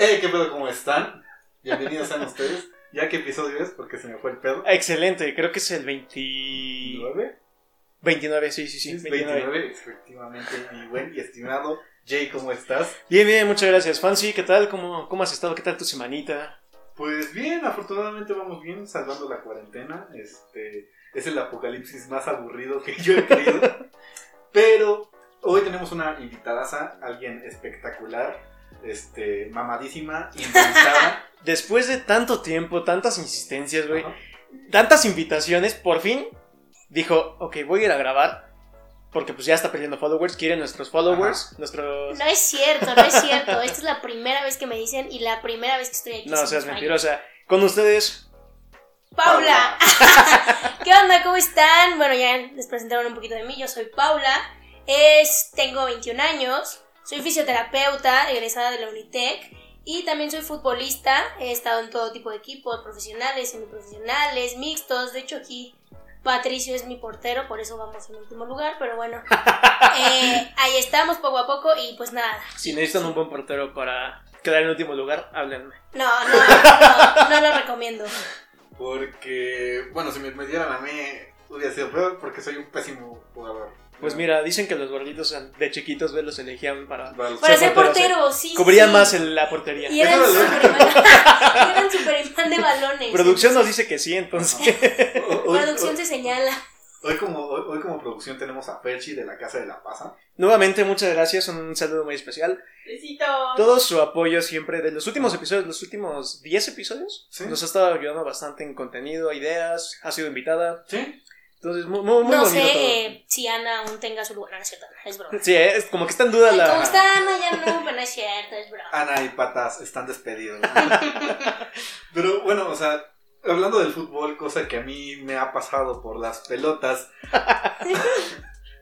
Hey, ¿qué pedo? ¿Cómo están? Bienvenidos a ustedes. ¿Ya qué episodio es? Porque se me fue el pedo. Excelente, creo que es el 20... ¿Nueve? 29, sí, sí, sí. Es 29. 29, efectivamente. Mi buen y estimado Jay, ¿cómo estás? Bien, bien, muchas gracias. Fancy, ¿qué tal? ¿Cómo, ¿Cómo has estado? ¿Qué tal tu semanita? Pues bien, afortunadamente vamos bien, salvando la cuarentena. Este es el apocalipsis más aburrido que yo he tenido. Pero hoy tenemos una invitadaza, alguien espectacular, este, mamadísima, inventada. Después de tanto tiempo, tantas insistencias, güey, Ajá. tantas invitaciones, por fin dijo, ok, voy a ir a grabar. Porque pues ya está perdiendo followers, quiere nuestros followers, nuestros... No es cierto, no es cierto. Esta es la primera vez que me dicen y la primera vez que estoy aquí. No seas mentirosa. Con ustedes, Paula. ¿Qué onda? ¿Cómo están? Bueno, ya les presentaron un poquito de mí. Yo soy Paula. Es, tengo 21 años. Soy fisioterapeuta, egresada de la Unitec. Y también soy futbolista. He estado en todo tipo de equipos, profesionales, semiprofesionales, mixtos. De hecho, aquí Patricio es mi portero, por eso vamos en último lugar. Pero bueno, eh, ahí estamos poco a poco. Y pues nada. si necesitan un buen portero para quedar en último lugar, háblenme. No, no, no, no lo recomiendo. Porque, bueno, si me metieran a mí, hubiera sido peor porque soy un pésimo jugador. Pues mira, dicen que los gorditos de chiquitos, los elegían para... Para Ser ser portero, portero, sí. Cubrían sí. más en la portería. Y eran superimán, y eran superimán de balones. Producción nos dice que sí, entonces... Hoy, Producción hoy- se señala. hoy como, hoy, hoy como producción tenemos a Perchi de la Casa de la Pasa. Nuevamente, muchas gracias, un saludo muy especial. Besitos. Todo su apoyo siempre de los últimos episodios, los últimos 10 episodios, Sí. nos ha estado ayudando bastante en contenido, ideas, ha sido invitada. ¿Sí? Entonces, muy, muy, muy No bonito sé todo. eh, si Ana aún tenga su lugar. No, no es cierto, es broma. Sí, es como que está en duda Ay, la... ¿Cómo está Ana? Ya no, pero no es cierto, es broma. Ana y Patas están despedidos. Pero bueno, o sea, hablando del fútbol, cosa que a mí me ha pasado por las pelotas,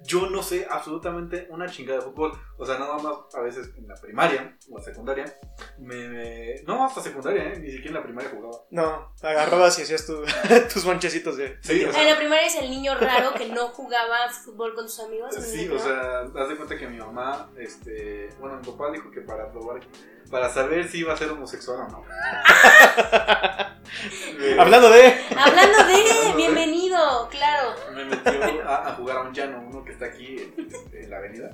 yo no sé absolutamente una chingada de fútbol. O sea, nada más a veces en la primaria o secundaria, me, me- No, hasta secundaria, ¿eh? Ni siquiera en la primaria jugaba. No, agarrabas y hacías tu- tus manchecitos de... Sí, o sea, En la primaria es el niño raro que no jugaba fútbol con sus amigos. Sí, o sea, haz de cuenta que mi mamá, este, bueno, mi papá dijo que para probar, para saber si iba a ser homosexual o no. Me- Hablando de... Hablando de, bienvenido, claro. me metió a, a jugar a un llano, uno que está aquí en, en la avenida,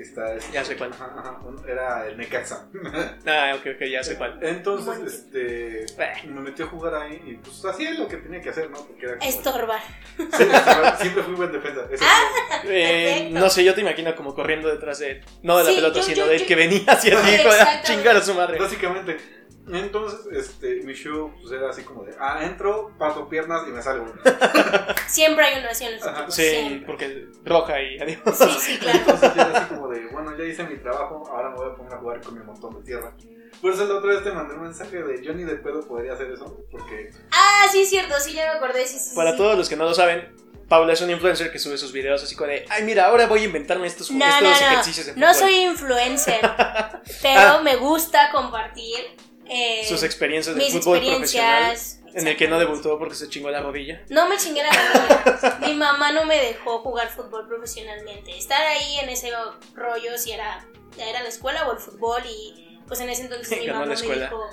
que está, este, Ya sé cuál. ajá, ajá, un- era el Necaxa. Ah, ok, ok, ya sé cuál. Entonces, Bueno. este, Eh. me metió a jugar ahí y pues hacía lo que tenía que hacer, ¿no? Porque era Estorbar. Sí, estaba- siempre fui buen defensa. Eso fue- Eh, no sé, yo te imagino como corriendo detrás de... No de la Sí, pelota, yo- sino yo- del yo- que venía hacia ti, hijo de Exactamente. chingar a su madre. Básicamente. Entonces, este, mi show pues, era así como de, ah, entro, parto piernas y me salgo. Siempre hay uno así en los Ajá. Sí, siempre. porque roja y adiós. Sí, sí, claro. Entonces yo era así como de, bueno, ya hice mi trabajo, ahora me voy a poner a jugar con mi montón de tierra. Por eso la otra vez te mandé un mensaje de Johnny de pedo podría hacer eso, porque Ah, sí, es cierto, sí, ya me acordé. Sí, sí, Para sí. todos los que no lo saben, Paula es un influencer que sube sus videos así como de, ay mira, ahora voy a inventarme estos, No, estos no, no. ejercicios de No fútbol". soy influencer, pero Ah. me gusta compartir eh, sus experiencias de fútbol profesional, experiencias. en el que no debutó porque se chingó la rodilla. No me chingué la rodilla. Mi mamá no me dejó jugar fútbol profesionalmente. Estar ahí en ese rollo, si era, era la escuela o el fútbol, y pues en ese entonces mi mamá la me escuela. dijo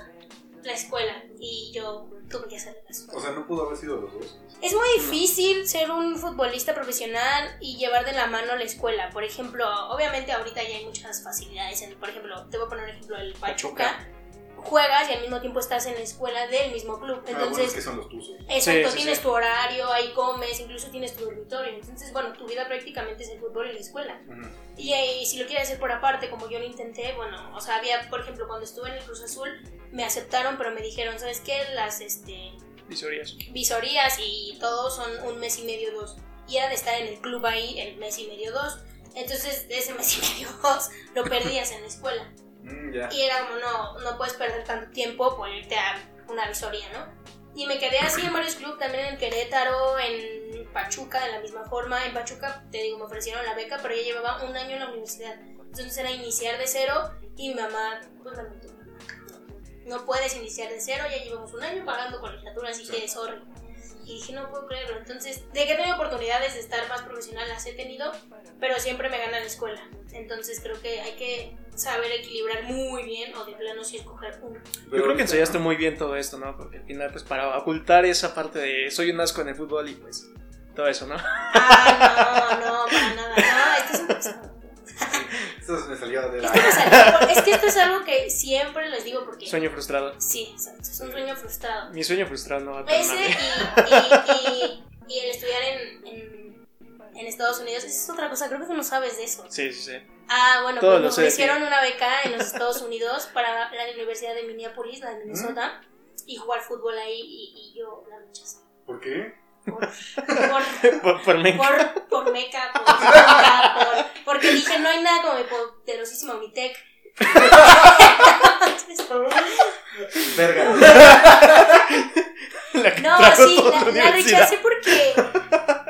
la escuela, y yo tuve que hacer eso. o sea, no pudo haber sido los dos. Es muy difícil ser un futbolista profesional y llevar de la mano la escuela. Por ejemplo, obviamente ahorita ya hay muchas facilidades. En, por ejemplo, te voy a poner un ejemplo el Pachuca. Juegas y al mismo tiempo estás en la escuela del mismo club. Ah, bueno, es Entonces, que son los tuzos. exacto, Sí, sí, tienes sí. tu horario, ahí comes, incluso tienes tu dormitorio. Entonces, bueno, tu vida prácticamente es el fútbol y la escuela. Ujú. Y, eh, si lo quieres hacer por aparte, como yo lo intenté, bueno, o sea, había, por ejemplo, cuando estuve en el Cruz Azul, me aceptaron, pero me dijeron, ¿sabes qué? Las, este, Visorías. visorías y todo son un mes y medio, dos. Y era de estar en el club ahí el mes y medio, dos. Entonces, ese mes y medio, dos, lo perdías en la escuela. Mm, ya. Y era como, no, no puedes perder tanto tiempo por irte a una visoría, ¿no? Y me quedé así en varios clubes, también en Querétaro, en Pachuca, de la misma forma. En Pachuca, te digo, me ofrecieron la beca, pero ya llevaba un año en la universidad. Entonces era iniciar de cero y mi mamá, pues. No puedes iniciar de cero, ya llevamos un año pagando colegiatura, así que sorry. Y dije, no puedo creerlo. Entonces, de que he tenido oportunidades de estar más profesional, las he tenido, pero siempre me gana la escuela. Entonces, creo que hay que saber equilibrar muy bien o de plano sí escoger uno. Yo creo que enseñaste muy bien todo esto, ¿no? Porque al final, pues para ocultar esa parte de soy un asco en el fútbol y pues todo eso, ¿no? Ah, no, no, para nada. No, esto es un Eso me salió de la. Esto me salió- Es que esto es algo que siempre les digo porque. Sueño frustrado. Sí, exacto, es un sueño frustrado. Mi sueño frustrado no va a Ese y, y, y, y el estudiar en, en, en Estados Unidos, esa es otra cosa, creo que tú no sabes de eso. Sí, sí, sí. Ah, bueno, Todo pues me ofrecieron una beca en los Estados Unidos para la Universidad de Minneapolis, la de Minnesota, y jugar fútbol ahí y, y yo la rechacé. ¿Por qué? Por, por, Por, por mí. por, por meca, por, meca, por- porque dije, no hay nada como mi poderosísima Unitec. Verga. No, sí, la, la rechacé porque.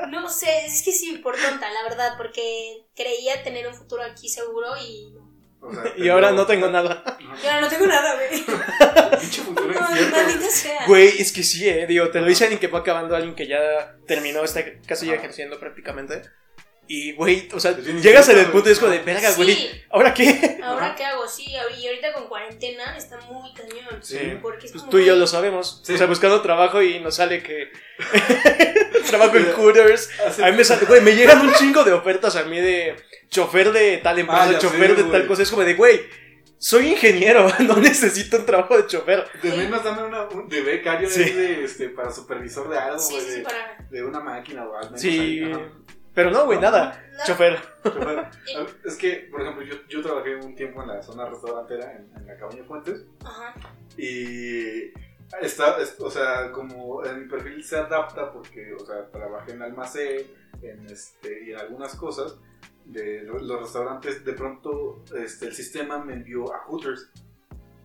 No sé, es que sí, por tonta, la verdad, porque creía tener un futuro aquí seguro y. O sea, Y ahora no tengo nada. Y ahora no tengo nada, güey. Pinche futuro No, sea. Güey, es que sí, eh. Digo, te lo dice alguien que va acabando, alguien que ya terminó, está casi ya ejerciendo prácticamente. Y, güey, o sea, llegas en el punto y es como de, verga, güey, Sí, ¿ahora qué? ahora Ajá. qué hago, sí, y ahorita con cuarentena está muy cañón. Sí. Porque es Pues como tú y yo lo sabemos. Sí. O sea, buscando trabajo y nos sale que. trabajo en Hooters. Hace- A mí me sale, güey, me llegan un chingo de ofertas a mí de chofer de tal empresa, Ah, ya chofer sé, de tal cosa. Es como de, güey, soy ingeniero, no necesito un trabajo de chofer. De menos dame una un- de becario Sí. de, este, para supervisor de algo, Sí, güey, sí, sí, de, para. de una máquina o algo. Sí, Ajá. Pero no, güey, nada. No. Chofer. Chofer. Es que, por ejemplo, yo, yo trabajé un tiempo en la zona restaurantera, en, en la Cabaña Fuentes, Ajá. y está, es- o sea, como en mi perfil se adapta porque, o sea, trabajé en almacén, en este, y en algunas cosas de lo- los restaurantes, de pronto este, el sistema me envió a Hooters,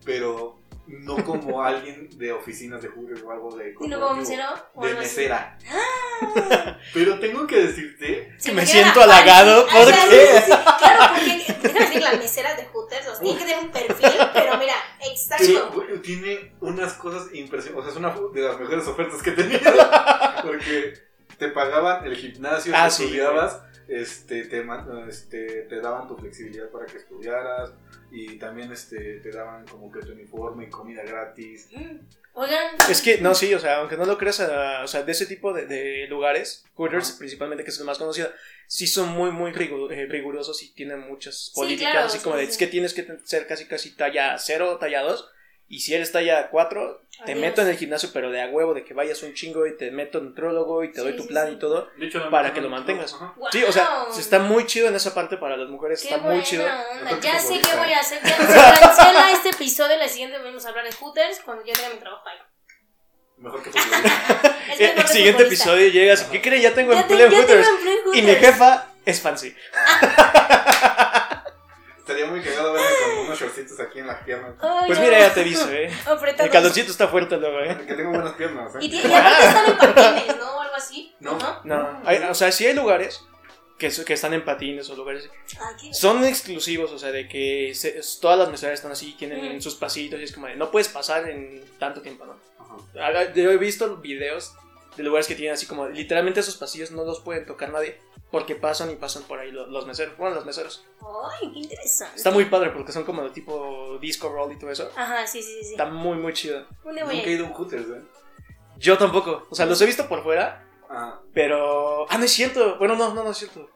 pero no como alguien de oficinas de Hooters o algo de ¿Y no como mesero? de mesera. Ah. Pero tengo que decirte Se Que me siento la halagado, panza. Ah, ¿por sí, qué? sí, sí. Claro, porque déjame decir, las meseras de Hooters, o sea, tienen que tener un perfil, pero mira, Pero exacto. güey, tiene unas cosas impresionantes. O sea, es una de las mejores ofertas que he tenido. Porque te pagaban el gimnasio, Ah, sí, estudiabas, este, te, este, te daban tu flexibilidad para que estudiaras. Y también este, te daban como que tu uniforme y comida gratis. Mm. Oigan, Es que, no, sí, o sea, aunque no lo creas, ah, o sea, de ese tipo de, de lugares, Hooters principalmente, que es el más conocido, sí son muy, muy rigu- eh, rigurosos y tienen muchas políticas, claro, así como sí, de, sí. es que tienes que ser casi, casi talla 0, talla 2, y si eres talla 4, te Adiós. meto en el gimnasio, pero de a huevo, de que vayas un chingo y te meto nutrólogo y te Sí, doy tu sí, plan sí. y todo. Hecho, Para que lo mantengas. Wow. Sí, o sea, se está muy chido en esa parte para las mujeres, Qué está muy chido. onda. Que Ya sé qué voy a hacer. Ya se cancela este episodio. La siguiente vamos a hablar de Hooters cuando yo tenga mi trabajo ahí. Mejor que. Es El, mejor el que siguiente futbolista. episodio llegas, ¿qué creen? Ya tengo Ya, te- empleo en ya tengo Hooters. en Y mi jefa es fancy. Estaría muy cagado verme con unos shortcitos aquí en las piernas. Ay, Pues no. mira, ya te dice, ¿eh? El calorcito está fuerte luego, ¿eh? Que tengo buenas piernas, Y, ¿eh? ti- y aparte están en patines, ¿no? O algo así. No. No, hay- o sea, sí hay lugares que, que están en patines o lugares. Qué- Son exclusivos, o sea, de que se- todas las meseras están así, tienen Mm. sus pasitos y es como de, no puedes pasar en tanto tiempo, ¿no? Ajá. Yo he visto videos de lugares que tienen así como, literalmente esos pasillos no los pueden tocar nadie porque pasan y pasan por ahí los, los meseros. Bueno, los meseros. Ay, qué interesante. Está muy padre porque son como de tipo disco roll y todo eso. Ajá, sí, sí, sí. Está muy, muy chido. Voy Nunca he ido a un Hooters, ¿eh? Yo tampoco. O sea, los he visto por fuera, Ah, pero... Ah, no es cierto. Bueno, no, no, no es cierto.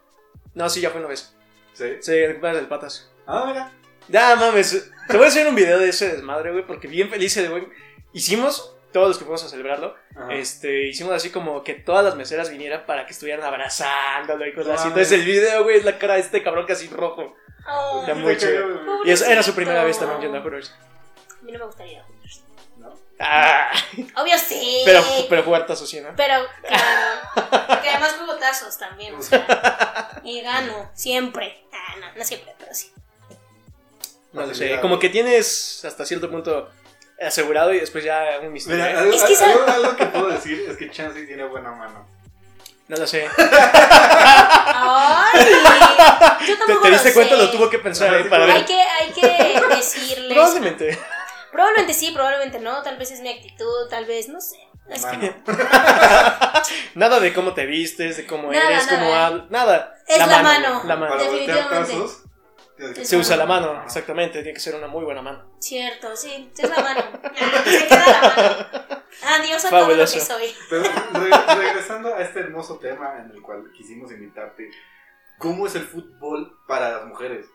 No, sí, ya fue una vez. sí. Sí, el cumpleaños del patas. Ah, mira. Ya, mames. Te voy a hacer un video de ese desmadre, güey, porque bien feliz, güey. Hicimos, todos los que fuimos a celebrarlo, Ajá. este, hicimos así como que todas las meseras vinieran para que estuvieran abrazándolo y cosas así. Entonces el video, güey, es la cara de este cabrón casi rojo. Oh, Está muy chido. Y esa era su primera vez también yendo a Hooters. A mí no me gustaría ir a Hooters. ¿No? Ah, Obvio sí. pero, pero jugar tazos, sí, ¿no? Pero, claro. Porque además juego tazos también, o sea. Y gano, siempre. Ah, no, no siempre, pero sí. No lo sé. Como que tienes hasta cierto punto asegurado y después ya un misterio. Mira, ¿eh? algo, Es que algo- algo que puedo decir es que Chansey tiene buena mano. No lo sé. Ay, yo ¿Te, tampoco te diste lo cuenta? sé. Lo tuvo que pensar Ah, eh, sí, para. Hay ver. que, hay que decirles. Probablemente. Probablemente sí, probablemente no. Tal vez es mi actitud, tal vez, no sé. Es que- Mano. Nada de cómo te vistes, de cómo Nada, eres, cómo hablas. Nada. Es la mano. La mano. Definitivamente. Se usa la mano, exactamente, tiene que ser una muy buena mano. Cierto, sí, es la mano. Ah, se queda la mano. Adiós a todo lo Fabuloso. que soy. Pero re- regresando a este hermoso tema en el cual quisimos invitarte, ¿cómo es el fútbol para las mujeres?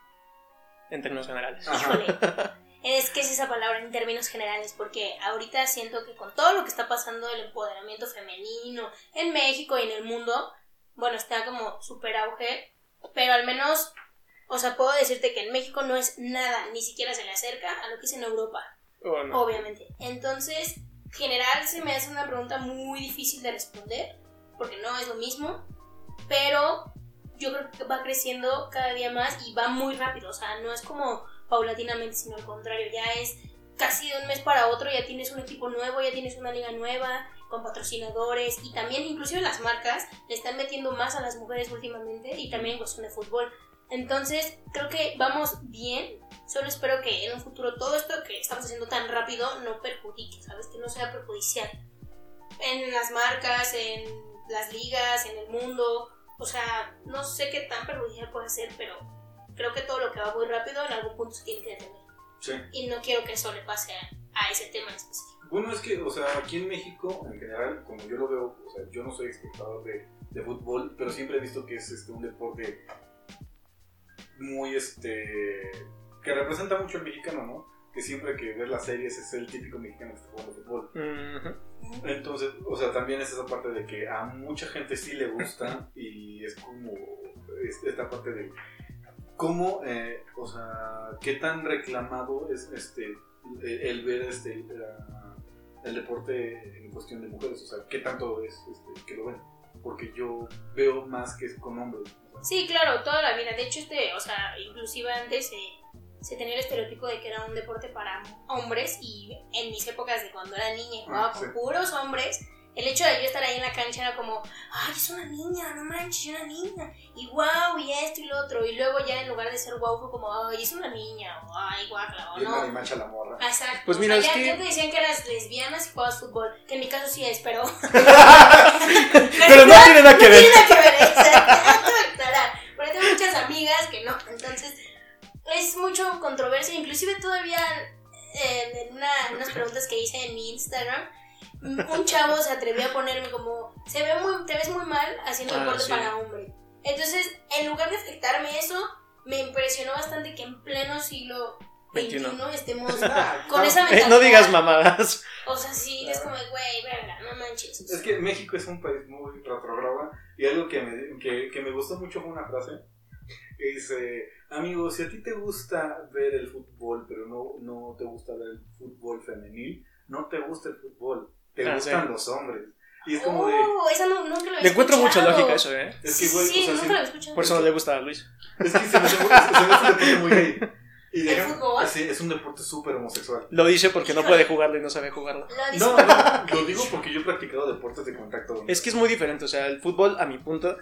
En términos generales. Ajá. Es que es esa palabra en términos generales, porque ahorita siento que con todo lo que está pasando del empoderamiento femenino en México y en el mundo, bueno, está como súper auge, pero al menos, o sea, puedo decirte que en México no es nada, ni siquiera se le acerca a lo que es en Europa, ¿O no? obviamente. Entonces, general se me hace una pregunta muy difícil de responder, porque no es lo mismo, pero yo creo que va creciendo cada día más y va muy rápido, o sea, no es como paulatinamente, sino al contrario, ya es casi de un mes para otro, ya tienes un equipo nuevo, ya tienes una liga nueva, con patrocinadores y también inclusive las marcas le están metiendo más a las mujeres últimamente y también en cuestión de fútbol. Entonces, creo que vamos bien. Solo espero que en un futuro todo esto que estamos haciendo tan rápido no perjudique, ¿sabes? Que no sea perjudicial. En las marcas, en las ligas, en el mundo. O sea, no sé qué tan perjudicial puede ser, pero creo que todo lo que va muy rápido en algún punto se tiene que detener. Sí. Y no quiero que eso le pase a, a ese tema en específico. Bueno, es que, o sea, aquí en México, en general, como yo lo veo, o sea, yo no soy espectador de, de fútbol, pero siempre he visto que es este, un deporte muy, este, que representa mucho al mexicano, ¿no? Que siempre que ves las series es el típico mexicano que está jugando fútbol. Entonces, o sea, también es esa parte de que a mucha gente sí le gusta y es como es- esta parte de cómo, eh, o sea, qué tan reclamado es este el, el ver este la- el deporte en cuestión de mujeres, o sea, qué tanto es este, que lo ven, porque yo veo más que es con hombres. Sí, claro, toda la vida. De hecho, este, o sea, inclusive antes eh, se tenía el estereotipo de que era un deporte para hombres y en mis épocas de cuando era niña jugaba Ah, con sí. puros hombres, el hecho de yo estar ahí en la cancha era como, ay, es una niña, no manches, es una niña, y wow, y esto y lo otro, y luego ya en lugar de ser wow fue como, ay, es una niña, o ay, guacla, o no. marimacha la morra. Exacto. Pues o mira, sea, es ya, que- ya te decían que eras lesbiana si jugabas fútbol, que en mi caso sí es, pero... Pero no tiene nada que No ver. tiene nada que ver, exacto. Porque tengo muchas amigas que no. Entonces, es mucho controversia. Inclusive todavía eh, en una- unas preguntas que hice en mi Instagram, un chavo se atrevió a ponerme como, se ve muy, te ves muy mal haciendo Ah, deporte sí. para hombre. Entonces, en lugar de afectarme eso, me impresionó bastante que en pleno siglo XXI 21. estemos Ah, con no, esa Eh, mentalidad. no digas mamadas. O sea, sí, es como, güey, verga, no manches. Es que México es un país muy retrogrado y algo que me, que, que me gustó mucho fue una frase que dice, amigo, si a ti te gusta ver el fútbol pero no, no te gusta ver el fútbol femenil, no te gusta el fútbol, te Ah, gustan sí. los hombres. Y es como de... Oh, esa no, nunca lo había Le encuentro mucha lógica eso, ¿eh? Es que, güey, sí, o sea, nunca sí- lo escuchado. Por eso no le gusta a Luis. es que se me hace, se me hace un deporte muy gay. Y ¿El deja- fútbol? Es un deporte súper homosexual. Lo dice porque no puede jugarlo y no sabe jugarlo. No, no, lo digo porque yo he practicado deportes de contacto. Es que es muy diferente, o sea, el fútbol, a mi punto,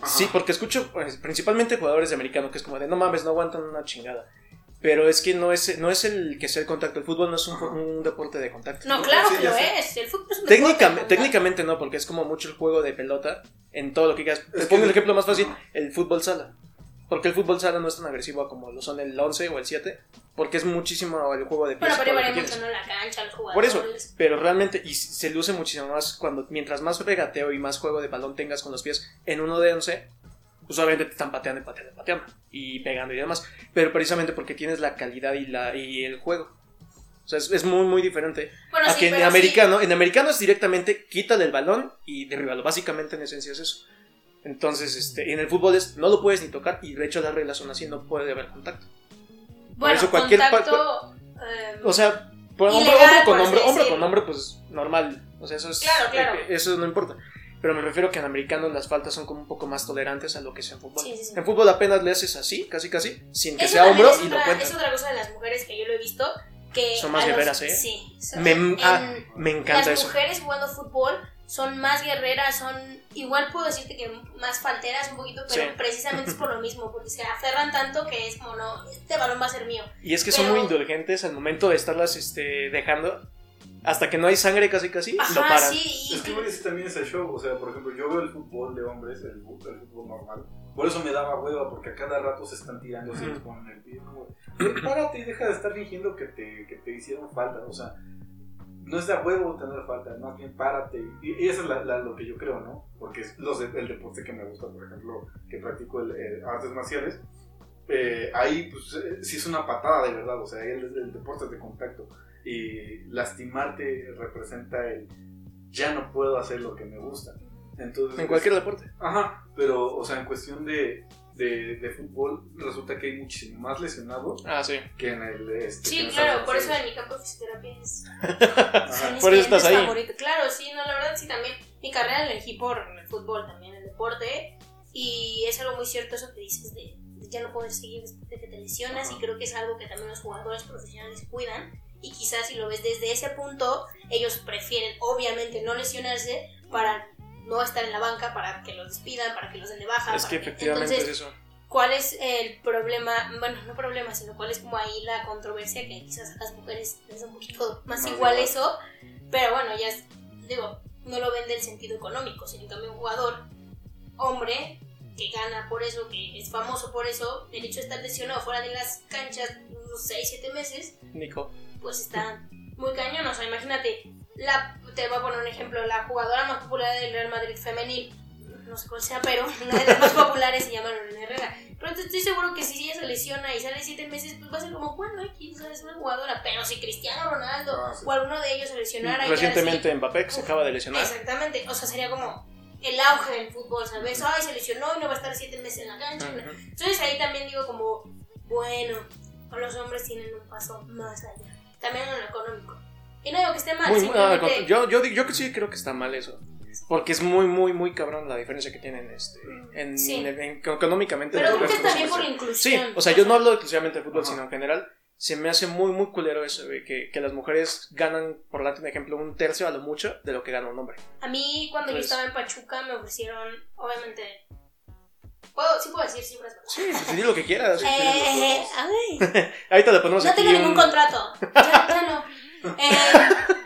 Ajá. sí, porque escucho pues, principalmente jugadores de americano que es como de no mames, no aguantan una chingada. Pero es que no es, no es el que sea el contacto, el fútbol no es un, un deporte de contacto. No, claro Sí, que lo sé. es. El fútbol es un Técnica- deporte, técnicamente no, porque es como mucho el juego de pelota en todo lo que quieras. Te pongo el ejemplo más fácil, el fútbol sala. Porque el fútbol sala no es tan agresivo como lo son el 11 o el 7, porque es muchísimo el juego de pies. Bueno, pero varía mucho. ¿no? La cancha, los Por jugadores. eso, pero realmente, y se luce muchísimo más cuando, mientras más regateo y más juego de balón tengas con los pies en uno de 11, pues obviamente te están pateando y pateando y pateando, y pegando y demás, pero precisamente porque tienes la calidad y, la, y el juego. O sea, es, es muy, muy diferente. Bueno, a sí, que en americano, en americano es directamente quítale el balón y derribalo. Básicamente en esencia es eso. Entonces, este, en el fútbol es, no lo puedes ni tocar y de hecho las reglas son así, no puede haber contacto. sí. Bueno, eso cualquier- contacto... eh, O sea, por hombre, Ilegal, con por hombre decirlo. con hombre, pues normal. O sea, eso es. Claro, claro. Eso no importa. Pero me refiero que en americano las faltas son como un poco más tolerantes a lo que es en fútbol. Sí, sí, sí. En fútbol apenas le haces así, casi casi, sin que eso sea hombro es y lo cuentas. es otra cosa de las mujeres que yo lo he visto. Que Son más los- guerreras, ¿eh? Sí. son- Me, en- ah, me encanta las eso. mujeres jugando fútbol son más guerreras, son igual puedo decirte que más falteras un poquito, pero Sí. precisamente es por lo mismo, porque se aferran tanto que es como no, este balón va a ser mío. Y es que son muy indulgentes al momento de estarlas este, dejando. Hasta que no hay sangre casi casi, lo Ajá, paran. sí. Es que ese también es el show. O sea, por ejemplo, yo veo el fútbol de hombres, el, fútbol- el fútbol normal. Por eso me daba hueva, porque a cada rato se están tirando así Ujú. con el pie. como, "Güey, Párate y deja de estar fingiendo que te, que te hicieron falta. O sea, no es de a huevo tener falta, más bien párate. Y, y eso es la- la- lo que yo creo, ¿no? Porque es los de- el deporte que me gusta, por ejemplo, que practico el, eh, artes marciales. eh, ahí, pues, eh, sí es una patada de verdad. O sea, el, el deporte es de contacto. Y lastimarte representa el ya no puedo hacer lo que me gusta. Entonces, En cualquier deporte. Ajá, pero, o sea, en cuestión de, de, de fútbol, resulta que hay muchísimo más lesionados Ah, sí. que en el. Este, Sí, claro, por eso en mi campo de fisioterapia es Por eso estás ahí. favoritos. Claro, sí, no, la verdad sí también. Mi carrera la elegí por el fútbol también, el deporte. Y es algo muy cierto eso que dices de, de ya no poder seguir después de que te lesionas. Ajá. Y creo que es algo que también los jugadores profesionales cuidan. Y quizás si lo ves desde ese punto, ellos prefieren obviamente no lesionarse para no estar en la banca, para que los despidan, para que los den de baja. Es que efectivamente Entonces, es eso. ¿Cuál es el problema? Bueno, no problema, sino cuál es como ahí la controversia que quizás a las mujeres da un poquito más, Más igual igual. eso, pero bueno, ya es- digo, no lo ven del sentido económico, sino cambio un jugador, hombre, que gana por eso, que es famoso por eso, el hecho de estar lesionado fuera de las canchas unos 6, 7 meses, Nico. Pues está muy cañón. O sea, imagínate, la, te voy a poner un ejemplo, la jugadora más popular del Real Madrid femenil, no sé cuál sea, pero una de las más populares se llama Lorena Herrera. Pero estoy seguro que si ella se lesiona y sale siete meses, pues va a ser como, bueno, aquí es una jugadora. Pero si Cristiano Ronaldo Ah, sí. o alguno de ellos se lesionara y Recientemente Mbappé se acaba de lesionar. Exactamente, o sea, sería como el auge del fútbol, ¿sabes? Ay, se lesionó y no va a estar siete meses en la cancha. Entonces ahí también digo como, bueno, los hombres tienen un paso más allá. También en lo económico. Y no digo que esté mal, Muy- yo, yo, yo que sí creo que está mal eso. Porque es muy, muy, muy cabrón la diferencia que tienen este, en, Sí. en- en- económicamente. pero creo que también por personas. Sí, inclusión. o sea, yo no hablo exclusivamente de fútbol, Ajá. sino en general. Se me hace muy, muy culero eso, güey, que, que las mujeres ganan, por darte un ejemplo, un tercio a lo mucho de lo que gana un hombre. A mí cuando yo estaba en Pachuca me ofrecieron, obviamente... ¿Puedo, sí puedo decir cifras. Sí, pues di lo que quieras. Eh, ay, Ahorita le ponemos no aquí tengo ningún contrato. Ya, ya no. Eh,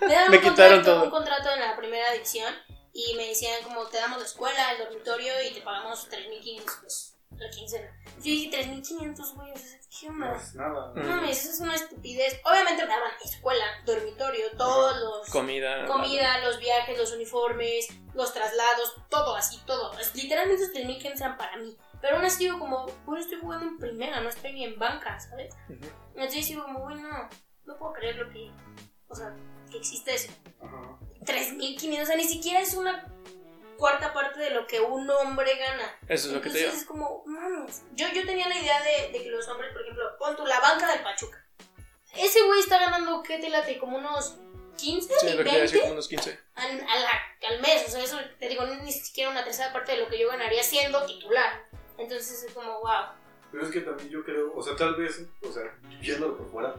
me dieron Me un, quitaron contrato, todo. un contrato en la primera división y me decían como te damos la escuela, el dormitorio y te pagamos 3.500 pesos la quincena. Yo dije 3.500, güey, o sea, ¿qué No onda? es nada. No mames, eso es una estupidez. Obviamente me daban escuela, dormitorio, todos los... Comida. Comida, los viajes, los uniformes, los traslados, todo así, todo. Es- Literalmente esos 3.500 eran para mí. Pero aún así digo como, bueno, estoy jugando en primera, no estoy ni en banca, ¿sabes? Ujú. Entonces digo como, bueno, no puedo creer lo que... O sea, que existe eso. Ajá. 3.500, o sea, ni siquiera es una cuarta parte de lo que un hombre gana. Eso es lo que te Entonces digo. es como, mames. Yo, yo tenía la idea de, de que los hombres, por ejemplo, pon tú la banca del Pachuca. Ese güey está ganando, ¿qué te late? Como unos 15, Sí, lo que te iba a decir 20 como unos 15. al, a la- al mes. O sea, eso te digo, ni, ni siquiera una tercera parte de lo que yo ganaría siendo titular. Entonces es como, wow. Pero es que también yo creo, o sea, tal vez, o sea, viéndolo por fuera,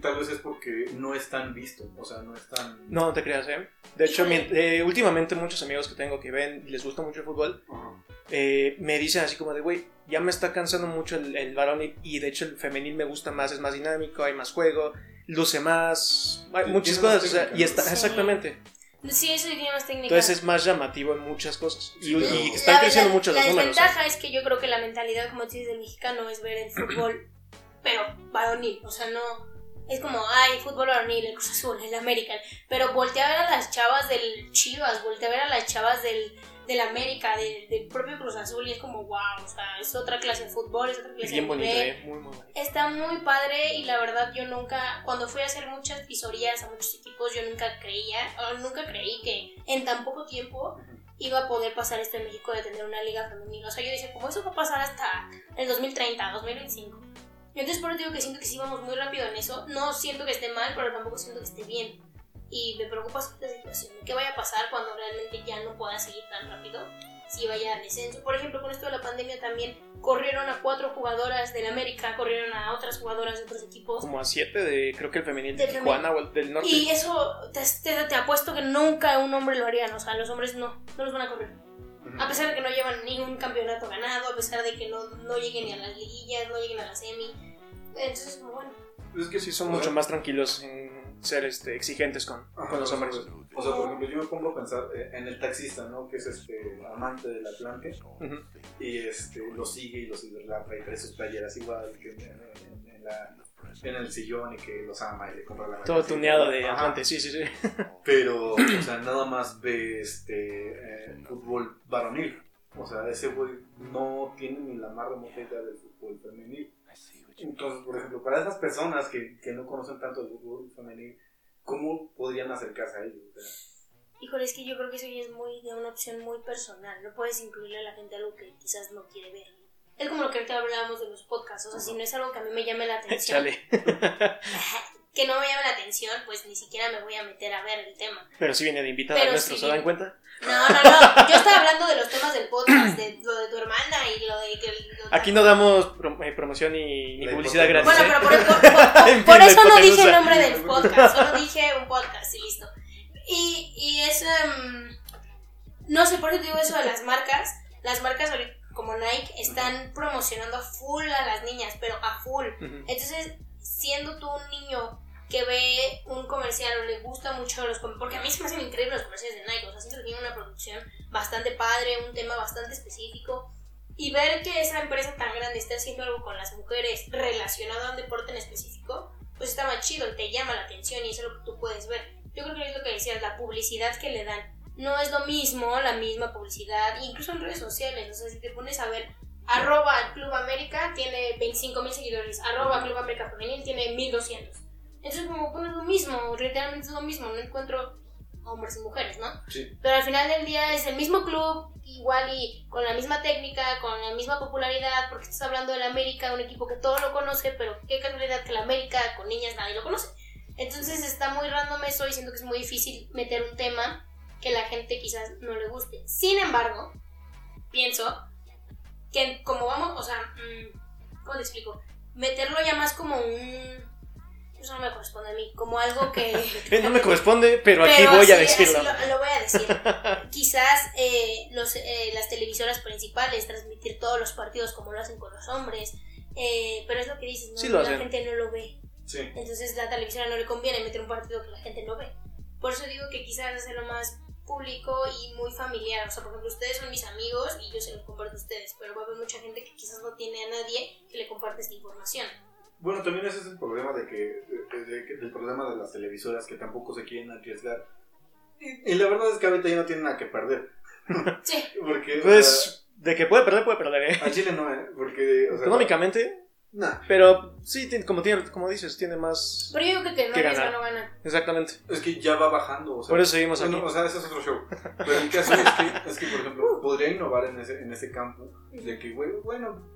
tal vez es porque no es tan visto, o sea, no es tan... No, no te creas, ¿eh? De hecho, mi- eh, últimamente muchos amigos que tengo que ven y les gusta mucho el fútbol, Ajá. eh, me dicen así como de, güey, ya me está cansando mucho el, el varonil y de hecho el femenil me gusta más, es más dinámico, hay más juego, luce más, hay muchas tiene cosas, o sea, técnica, y está. Sí. exactamente. Sí, eso diría más técnica. Entonces es más llamativo en muchas cosas. Y, Sí, y están La- creciendo la- mucho la los números. ¿eh? desventaja es que yo creo que la mentalidad, como tú dices, del mexicano es ver el fútbol, pero varonil. O sea, no. Es como, ay, fútbol varonil, el Cruz Azul, el American. Pero voltea a ver a las chavas del Chivas, voltea a ver a las chavas del, del América, del, del propio Cruz Azul, y es como, wow, o sea, es otra clase de fútbol, es otra clase bien de bonito. ¿eh? Muy, muy bonito. Está muy padre y la verdad yo nunca, cuando fui a hacer muchas visorías a muchos equipos, yo nunca creía, o nunca creí que en tan poco tiempo iba a poder pasar esto en México de tener una liga femenina. O sea, yo decía, como eso va a pasar hasta el 2030, 2025. Y entonces por eso digo que siento que sí vamos muy rápido en eso. No siento que esté mal, pero tampoco siento que esté bien. Y me preocupa esta situación. ¿Qué vaya a pasar cuando realmente ya no pueda seguir tan rápido? Si vaya al descenso. Por ejemplo, con esto de la pandemia también corrieron a cuatro jugadoras del América, corrieron a otras jugadoras de otros equipos. Como a 7 de, creo que el femenil de Tijuana o el del norte. Y eso te, te- te apuesto que nunca un hombre lo harían. O sea, los hombres no, no los van a correr. A pesar de que no llevan ningún campeonato ganado, a pesar de que no, no lleguen ni a las liguillas, no lleguen a la semi. Entonces, bueno. Es que Sí, son o mucho más tranquilos en ser este, exigentes con, con los hombres. O sea, por ejemplo, yo me pongo a pensar eh, en el taxista, ¿no? Que es este amante del Atlante Ujú. y este lo sigue y los idolatra y trae sus playeras igual que en, en- en la- en el sillón y que los ama y le compra la Todo tuneado de Ajá. Atlante, sí, sí, sí. Pero, o sea, nada más ve este eh, fútbol varonil. O sea, ese güey no tiene ni la más remota idea del fútbol femenil. Entonces, por ejemplo, para esas personas que, que no conocen tanto el fútbol femenil, ¿cómo podrían acercarse a ellos? O sea, Híjole, es que yo creo que eso ya es muy de una opción muy personal. No puedes incluirle a la gente algo que quizás no quiere ver. Es como lo que ahorita hablábamos de los podcasts. O sea, si no es algo que a mí me llame la atención, Chale. Que no me llame la atención, pues ni siquiera me voy a meter a ver el tema. Pero sí viene de invitada Pero nuestro, sí. ¿se dan cuenta? No, no, no. Yo estaba hablando de los temas del podcast, de lo de tu hermana y lo de que. lo- Aquí no damos pro- eh, promoción ni, ni publicidad gratis. Bueno, ¿eh? pero por, por- eso no dije el nombre del podcast, solo dije un podcast y listo. Y, y es. em, no sé, por eso te digo eso de las marcas. Las marcas ahorita, como Nike están promocionando a full a las niñas, pero a full. Entonces, siendo tú un niño que ve un comercial o le gusta mucho los comerciales, porque a mí se me hacen increíbles los comerciales de Nike, o sea, siento que tienen una producción bastante padre, un tema bastante específico, y ver que esa empresa tan grande está haciendo algo con las mujeres relacionado a un deporte en específico, pues está más chido te llama la atención y eso es lo que tú puedes ver. Yo creo que es lo que decías, la publicidad que le dan. No es lo mismo, la misma publicidad, incluso en redes sociales, o sea, si te pones a ver arroba Club América tiene 25 mil seguidores, arroba Club América Femenil tiene 1200. Entonces como pues, es lo mismo, literalmente es lo mismo, no encuentro hombres y mujeres, ¿no? Sí. Pero al final del día es el mismo club, igual y con la misma técnica, con la misma popularidad, porque estás hablando del América, un equipo que todo lo conoce, pero qué casualidad que el América con niñas nadie lo conoce. Entonces está muy random eso y siento que es muy difícil meter un tema que la gente quizás no le guste. Sin embargo, pienso que como vamos, o sea, mm, ¿cómo te explico? Meterlo ya más como un... Eso no me corresponde a mí, como algo que... Eh, No me corresponde, pero aquí Pero voy a decirlo. lo, lo voy a decir. Quizás eh, los, eh, las televisoras principales transmitir todos los partidos como lo hacen con los hombres. eh, pero es lo que dices, ¿no? Sí lo la hacen. gente no lo ve. Sí. Entonces la televisora no le conviene meter un partido que la gente no ve. Por eso digo que quizás hacerlo más público y muy familiar. O sea, por ejemplo, ustedes son mis amigos y yo se los comparto a ustedes, pero va a haber mucha gente que quizás no tiene a nadie que le comparte esta información. Bueno, también ese es el problema de que, de- de- de- del problema de las televisoras que tampoco se quieren arriesgar. Y, y la verdad es que ahorita ya no tienen nada que perder. Sí, Porque, o Pues, de que puede perder, puede perder, ¿eh? sea, a Chile no, ¿eh? Porque, o sea, Económicamente, nah, pero sí, como, tiene, como dices, tiene más... pero yo creo que no ¿Qué arriesga, ganar? no gana. Exactamente. es que ya va bajando. O sea, Por eso seguimos aquí. bueno, o sea, ese es otro show. Pero el caso es que, es que, por ejemplo, podría innovar en ese, en ese campo de que, güey, bueno,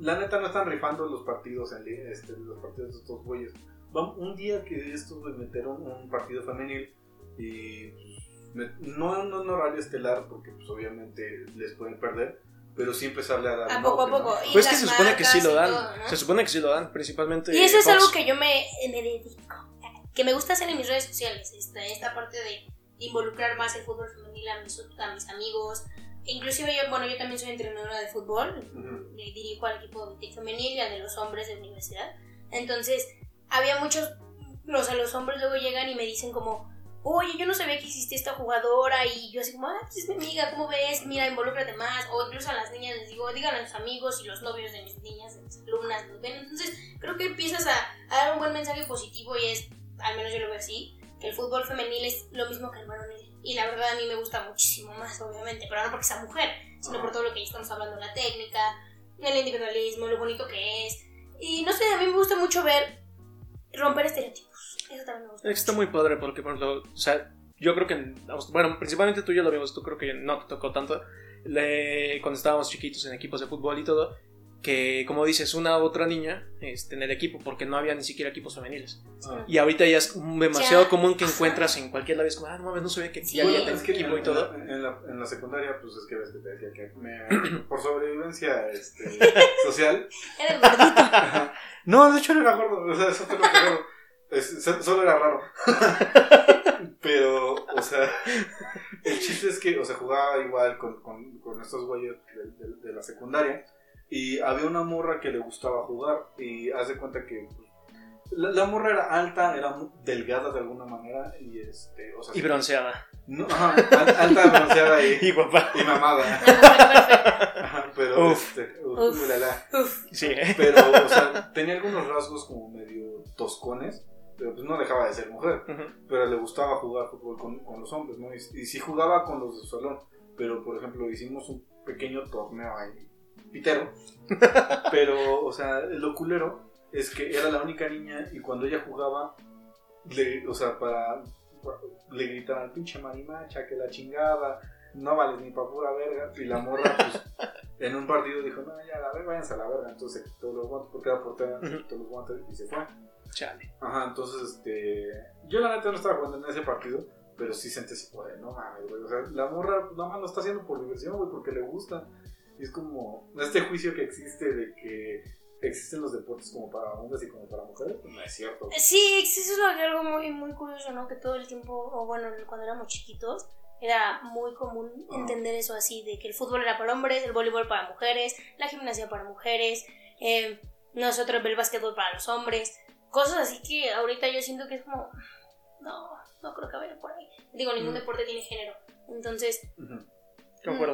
la neta no están rifando los partidos en este, los partidos de estos güeyes. Vamos, un día que estos güey metieron un partido femenil y pues, me- no, no en horario estelar porque pues obviamente les pueden perder, pero sí empezarle a dar A un poco a poco. Pues es que se supone que sí lo dan. todo, ¿no? Se supone que sí lo dan, principalmente. Y eso es Fox. algo que yo me, me dedico. Que me gusta hacer en mis redes sociales. Esta, esta parte de involucrar más el fútbol femenil a mis, a mis amigos. Inclusive yo, bueno, yo también soy entrenadora de fútbol. Ujú. eh, Dirijo al equipo de femenil y al de los hombres de universidad. Entonces, había muchos, o sea, los hombres luego llegan y me dicen como, oye, yo no sabía que existía esta jugadora y yo así como, ah, pues es mi amiga, ¿cómo ves? Mira, involúcrate más. O incluso a las niñas les digo, díganle a sus amigos y los novios de mis niñas, de mis alumnas, los ven. Entonces, creo que empiezas a, a dar un buen mensaje positivo y es, al menos yo lo veo así, que el fútbol femenil es lo mismo que el varonil. Y la verdad a mí me gusta muchísimo más, obviamente, pero no porque sea mujer, sino por todo lo que ya estamos hablando, la técnica, el individualismo, lo bonito que es. Y no sé, a mí me gusta mucho ver romper estereotipos. Eso también me gusta. Está mucho. muy padre porque, por ejemplo, o sea, yo creo que, bueno, principalmente tú y yo lo vimos, tú creo que no te tocó tanto, le- cuando estábamos chiquitos en equipos de fútbol y todo, que como dices, una u otra niña este, en el equipo, porque no había ni siquiera equipos femeniles. Ah. Y ahorita ya es demasiado Ya. común que encuentras en cualquier lado, es como, ah, no mames, no sabía que Sí. ya había Bueno, tal es que equipo y en, todo. en la, en la secundaria, pues es que ves que te decía que me- por sobrevivencia este, social. Eres gordito. no, de hecho no era gordo, o sea, eso fue lo peor. Es- so- solo era raro. Pero, o sea, el chiste es que, o sea, jugaba igual con, con, con estos güeyes de, de- de la secundaria. Y había una morra que le gustaba jugar. Y haz de cuenta que La, la morra era alta, era delgada de alguna manera y este, o sea, Y bronceada. no, ajá, al- alta, bronceada y, Y guapa. y mamada. Ajá, pero Uf. este, uf, Uf. ulala. Uf. Sí, ¿eh? Pero, o sea, tenía algunos rasgos como medio toscones, pero pues no dejaba de ser mujer. Ujú. Pero le gustaba jugar fútbol con, con los hombres, ¿no? Y, y sí jugaba con los de su salón. Pero, por ejemplo, hicimos un pequeño torneo ahí, pitero. Pero, o sea, lo culero es que era la única niña y cuando ella jugaba, le, o sea, para, le gritaban, pinche marimacha, que la chingada, no vales ni pa' pura verga. Y la morra, pues, en un partido dijo, no, ya, la verga, váyanse a la verga. Entonces se quitó los guantes, porque era portera, se quitó los guantes y se fue. Chale. Ajá, entonces, este. Yo la neta no estaba jugando en ese partido, pero sí sentí así, no mames, güey. O sea, la morra nada más lo está haciendo por diversión, güey, porque le gusta. Es como. Este juicio que existe de que existen los deportes como para hombres y como para mujeres, pues no es cierto. Sí, es algo muy, muy curioso, ¿no? Que todo el tiempo, o bueno, cuando éramos chiquitos, era muy común Ah. entender eso así, de que el fútbol era para hombres, el voleibol para mujeres, la gimnasia para mujeres, eh, nosotros el básquetbol para los hombres, cosas así que ahorita yo siento que es como, no, no creo que vaya por ahí. Digo, ningún Mm. deporte tiene género, entonces Ujú. Concuerdo.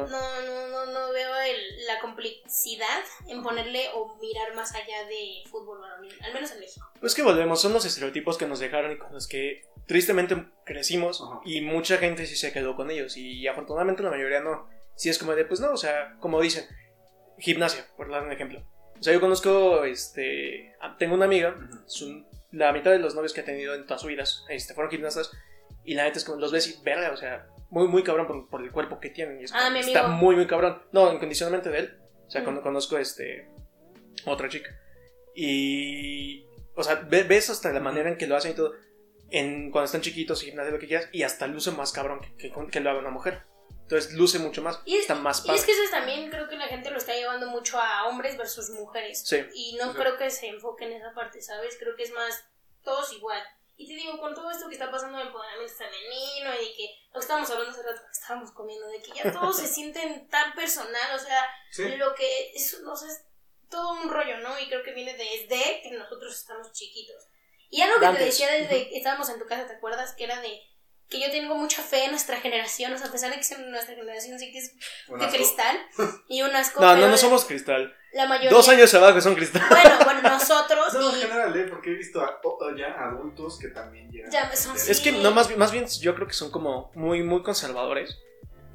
No, no, no, no veo el- la complicidad en ponerle o mirar más allá de fútbol varonil, al menos en México. Pues que volvemos, son los estereotipos que nos dejaron y con los que tristemente crecimos Ajá. y mucha gente sí se quedó con ellos y afortunadamente la mayoría no. Sí es como de, pues no, o sea, como dicen, gimnasia, por dar un ejemplo. O sea, yo conozco, este, tengo una amiga, su- la mitad de los novios que ha tenido en todas sus vidas este, fueron gimnastas y la neta es como los ves y verga, o sea, muy, muy cabrón por, por el cuerpo que tienen. Y es Ah, mi está amigo. muy, muy cabrón. No, incondicionalmente de él. O sea, Mm. con- conozco este, otra chica. Y, o sea, ve- ves hasta la manera en que lo hacen y todo. En, cuando están chiquitos y gimnasia, lo que quieras, y hasta luce más cabrón que, que, que lo haga una mujer. Entonces luce mucho más, Y es- está más Y padre. es que eso es también creo que la gente lo está llevando mucho a hombres versus mujeres. Sí. Y no Sí. creo que se enfoque en esa parte, ¿sabes? Creo que es más todos igual. Y te digo, con todo esto que está pasando del empoderamiento femenino y de que lo que estábamos hablando hace rato que estábamos comiendo, de que ya todos se sienten tan personal, o sea, Sí. lo que es, no sé, es todo un rollo, ¿no? Y creo que viene desde que nosotros estamos chiquitos. Y algo que te decía desde que estábamos en tu casa, ¿te acuerdas? Que era de que yo tengo mucha fe en nuestra generación, o sea, a pesar de que nuestra generación sí que es de cristal y un asco. No, no, no somos cristal. La mayoría. Dos años abajo son cristal. Bueno, bueno, nosotros No, en y general, ¿eh? Porque he visto a- ya adultos que también llegan. Ya, son- ser- Es que Sí. no, más, bien- más bien yo creo que son como muy, muy conservadores.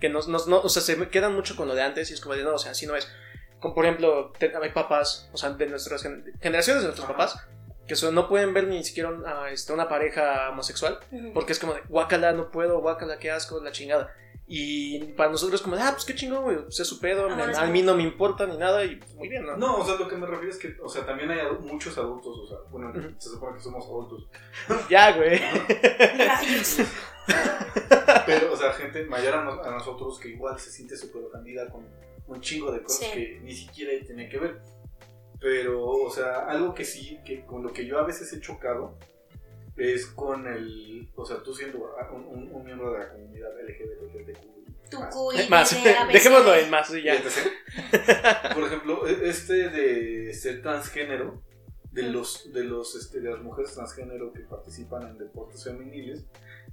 Que nos, nos- no, o sea, se quedan mucho con lo de antes y es como de, no, o sea, así no es. Como por ejemplo, te- hay papás, o sea, de nuestras gen- generaciones de nuestros Ajá. papás, que son- no pueden ver ni siquiera una, este, una pareja homosexual, porque es como de, guácala, no puedo, guácala, qué asco, la chingada. Y para nosotros es como de, ah, pues qué chingón, güey, pues es su pedo, Ah, me- a mí no me importa ni nada y pues, muy bien, ¿no? No, o sea, lo que me refiero es que, o sea, también hay adu- muchos adultos, o sea, bueno, se supone que somos adultos, Ya, güey. Pero, o sea, gente mayor a, nos- a nosotros que igual se siente súper ofendida con un chingo de cosas Sí. que ni siquiera tienen que ver. Pero, o sea, algo que sí, que con lo que yo a veces he chocado es con el, o sea, tú siendo un, un- un miembro de la comunidad LGBTQ. Tu más, Más, dejémoslo en más y ya. Por ejemplo, e- este de ser transgénero, de los, de los, este, de las mujeres transgénero que participan en deportes femeniles,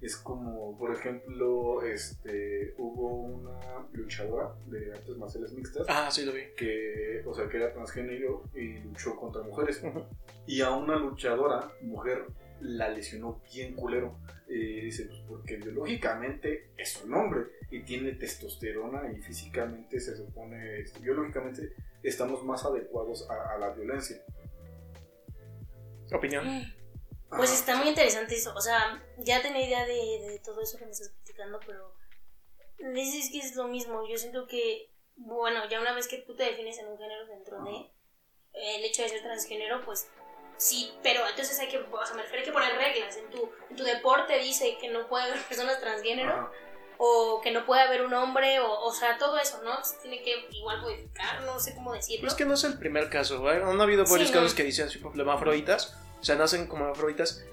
es como, por ejemplo, este, hubo una luchadora de artes marciales mixtas Ah, sí lo vi. que, o sea, que era transgénero y luchó contra mujeres. Y a una luchadora, mujer, la lesionó bien culero. Eh, dice, pues porque biológicamente es un hombre y tiene testosterona y físicamente se supone, este, biológicamente estamos más adecuados a, a la violencia. Opinión. Pues Ajá. está muy interesante eso. O sea, ya tenía idea de, de todo eso que me estás platicando, pero es, es que es lo mismo. Yo siento que, bueno, ya una vez que tú te defines en un género dentro de Ajá. el hecho de ser transgénero, pues sí, pero entonces hay que, o sea, me refiero a que poner reglas. En tu, en tu deporte dice que no puede haber personas transgénero. Ajá. o que no puede haber un hombre, o, o sea, todo eso, ¿no? Se tiene que igual modificar, no sé cómo decirlo. Pero es que no es el primer caso, güey. Han habido Sí, varios no. casos que dicen, ejemplo, hermafroditas. O sea, nacen como hermafroditas.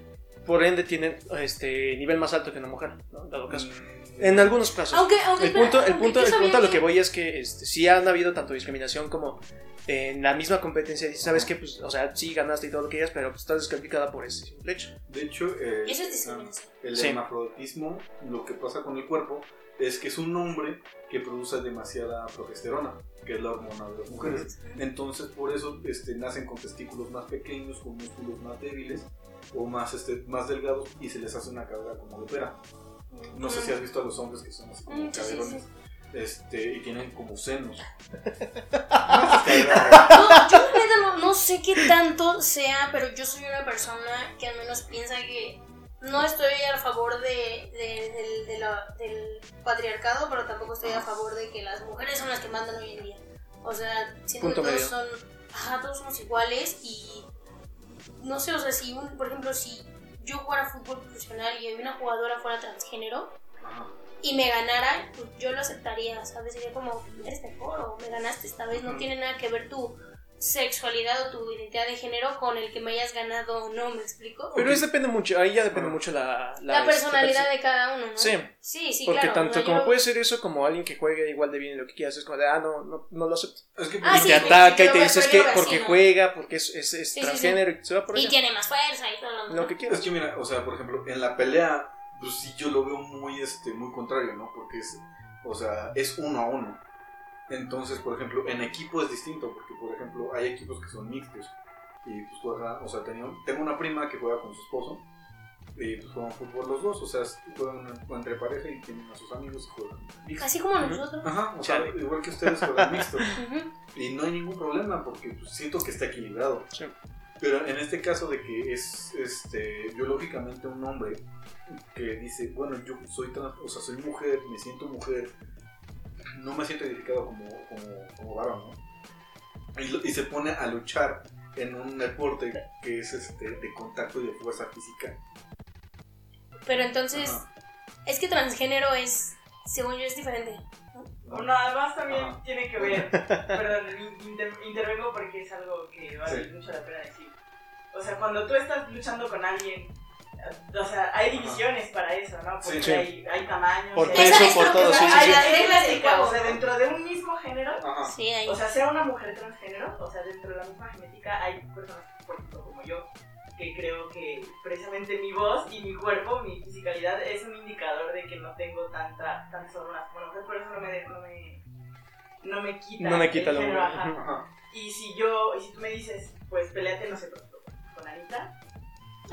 Por ende, tienen este nivel más alto que una mujer, ¿no? En dado caso. Mm, En algunos casos. Aunque, aunque, el punto, el punto, el punto a lo que- voy es que este, sí han habido tanto discriminación como en la misma competencia. Dices, sabes que, pues, o sea, sí ganaste y todo lo que quieras, pero pues, estás descalificada por ese simple hecho. De hecho, eh, Eso es discriminación. el Sí. hermafroditismo, lo que pasa con el cuerpo es que es un hombre que produce demasiada progesterona, que es la hormona de las mujeres. Entonces, por eso este, nacen con testículos más pequeños, con músculos más débiles o más, este, más delgados y se les hace una cadera como de pera. No sé si has visto a los hombres que son así como Mm, sí, sí, caderones sí. Este, y tienen como senos. No, yo no, no sé qué tanto sea, pero yo soy una persona que al menos piensa que no estoy a favor de, de- del, de la- del patriarcado, pero tampoco estoy a favor de que las mujeres son las que mandan hoy en día. O sea, siento Punto que todos medio. son, ajá, todos somos iguales y no sé, o sea, si un, por ejemplo, si yo jugara fútbol profesional y una jugadora fuera transgénero, y me ganara, pues yo lo aceptaría, ¿sabes? Sería como, eres mejor o me ganaste esta vez. No tiene nada que ver tu sexualidad o tu identidad de género con el que me hayas ganado o no, ¿me explico? Pero es depende mucho, ahí ya depende Ah. mucho la... la, este, personalidad perso- de cada uno, ¿no? Sí. Sí, sí, Porque claro. tanto no, como yo- puede ser eso como alguien que juegue igual de bien lo que quieras, es como de, ah, no, no, no lo acepto. Es que Ah, y sí, te ataca y te dices pero que porque juega, porque es, es, es Sí, sí, transgénero y se va por Y allá. tiene más fuerza y todo lo Lo que Es quieras. que mira, o sea, por ejemplo, en la pelea, pues sí yo lo veo muy, este, muy contrario, ¿no? Porque es, o sea, es uno a uno. Entonces, por ejemplo, en equipo es distinto, porque por ejemplo hay equipos que son mixtos. Y pues juega, o sea, tenía- tengo una prima que juega con su esposo. Y pues juegan fútbol los dos, o sea, juegan entre pareja y tienen a sus amigos y juegan mixto. Así como nosotros. Ajá, o sea, igual que ustedes juegan mixto. Y no hay ningún problema porque pues, siento que está equilibrado. Sí. Pero en este caso de que es este, biológicamente un hombre que dice, bueno, yo soy trans, o sea, soy mujer, me siento mujer, no me siento identificado como, como, como varón, ¿no? Y, se pone a luchar en un deporte que es este, de contacto y de fuerza física. Pero entonces, Ajá. es que transgénero es, según yo, es diferente. No, además también Ajá. tiene que ver, perdón, inter- intervengo porque es algo que vale Sí. mucho la pena decir. O sea, cuando tú estás luchando con alguien, o sea, hay divisiones para eso, ¿no? Porque Sí. Sí. Hay, hay tamaños, Por hay- peso, por todo, sí, sí, hay reglas de o sea, dentro de un mismo género, Ajá. Sí, ahí. o sea, sea una mujer transgénero, o sea, dentro de la misma genética hay personas, por ejemplo, como yo, que creo que precisamente mi voz y mi cuerpo, mi fisicalidad, es un indicador de que no tengo tanta, tantas hormonas como la mujer, por eso no me, no me, no me quita, No me quita. Ajá. Y si yo, y si tú me dices, pues peleate, no sé, con Anita.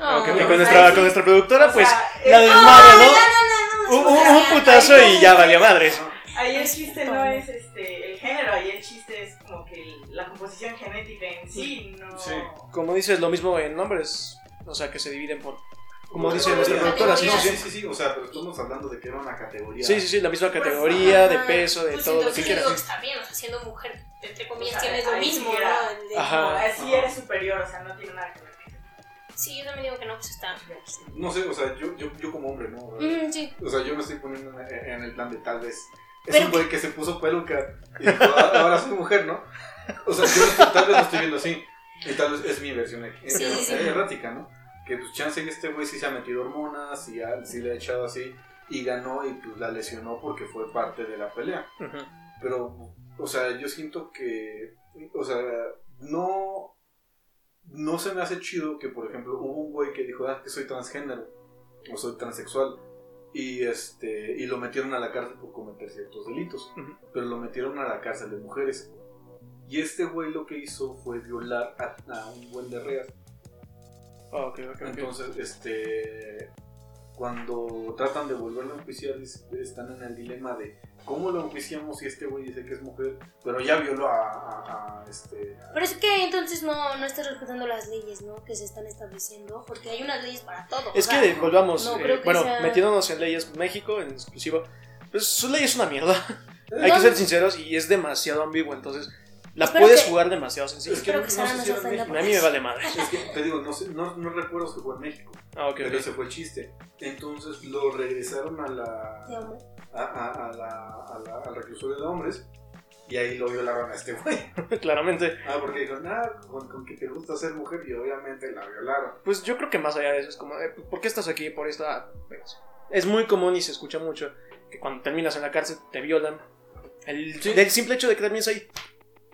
Oh. Ok, Ay, y sí. con nuestra, con nuestra productora, O pues sea, la es- desmadre, no, ¿no? no, no, Un, no, un- putazo y ya valió madre. Ahí el chiste no es este, el género, ahí el chiste es como que el- la composición genética en sí, no... Sí. Como dices, lo mismo en nombres, o sea, que se dividen por... Como dice nuestra productora, sí, sí, sí, sí. sí, sí, o sea, pero estamos hablando de que era una categoría. Sí, sí, sí, la misma categoría, de peso, de Pues todo lo que quieras. está bien, o sea, siendo mujer, entre comillas, O sea, tienes lo mismo, sí era- ¿no? Ajá. Así eres superior, o sea, no tiene nada que ver. Sí, yo también digo que no, pues está. No sé, o sea, yo, yo, yo como hombre, ¿no? Mm, sí. O sea, yo me estoy poniendo en, el plan de tal vez. Es Pero un güey que se puso peluca y dijo, "Ah, ahora soy mujer, ¿no? O sea, yo estoy- tal vez lo estoy viendo así. Y tal vez es mi versión er- Sí, er- sí. errática, ¿no? Que pues chance que este güey sí se ha metido hormonas y ha- sí le ha echado así y ganó y pues la lesionó porque fue parte de la pelea. Pero, o sea, yo siento que, o sea, no, no se me hace chido que, por ejemplo, hubo un güey que dijo, ah, que soy transgénero o soy transexual. Y, este, y lo metieron a la cárcel por cometer ciertos delitos. Pero lo metieron a la cárcel de mujeres. Y este güey lo que hizo fue violar a, a un buen de reas. Ah, ok, ok, ok. Entonces, este, cuando tratan de volverlo a dice- están en el dilema de cómo lo enjuiciamos si este güey dice que es mujer, pero ya violó a, a- a, este. a- Pero es que entonces no, no estás respetando las leyes, ¿no? Que se están estableciendo, porque hay unas leyes para todo. Es o sea, que volvamos, no eh, que bueno, sea- metiéndonos en leyes México en exclusivo, pues su ley es una mierda. Hay No, que ser no. sinceros y es demasiado ambiguo, entonces la Espero puedes que- jugar demasiado sencillo. Es que Espero no, que no en ofenda México. A mí me vale madre. Es que te digo, no, sé- no, no recuerdo si fue en México, Ah, ok, pero ok. ese fue el chiste. Entonces lo regresaron a la, de hombre. A, a- a la, a la- al reclusorio de hombres y ahí lo violaron a este güey. Claramente. Ah, porque dijeron, ah, con, con que te gusta ser mujer y obviamente la violaron. Pues yo creo que más allá de eso es como, eh, ¿por qué estás aquí por esta...? pues, es muy común y se escucha mucho que cuando terminas en la cárcel te violan. El, Sí. Del simple hecho de que termines ahí.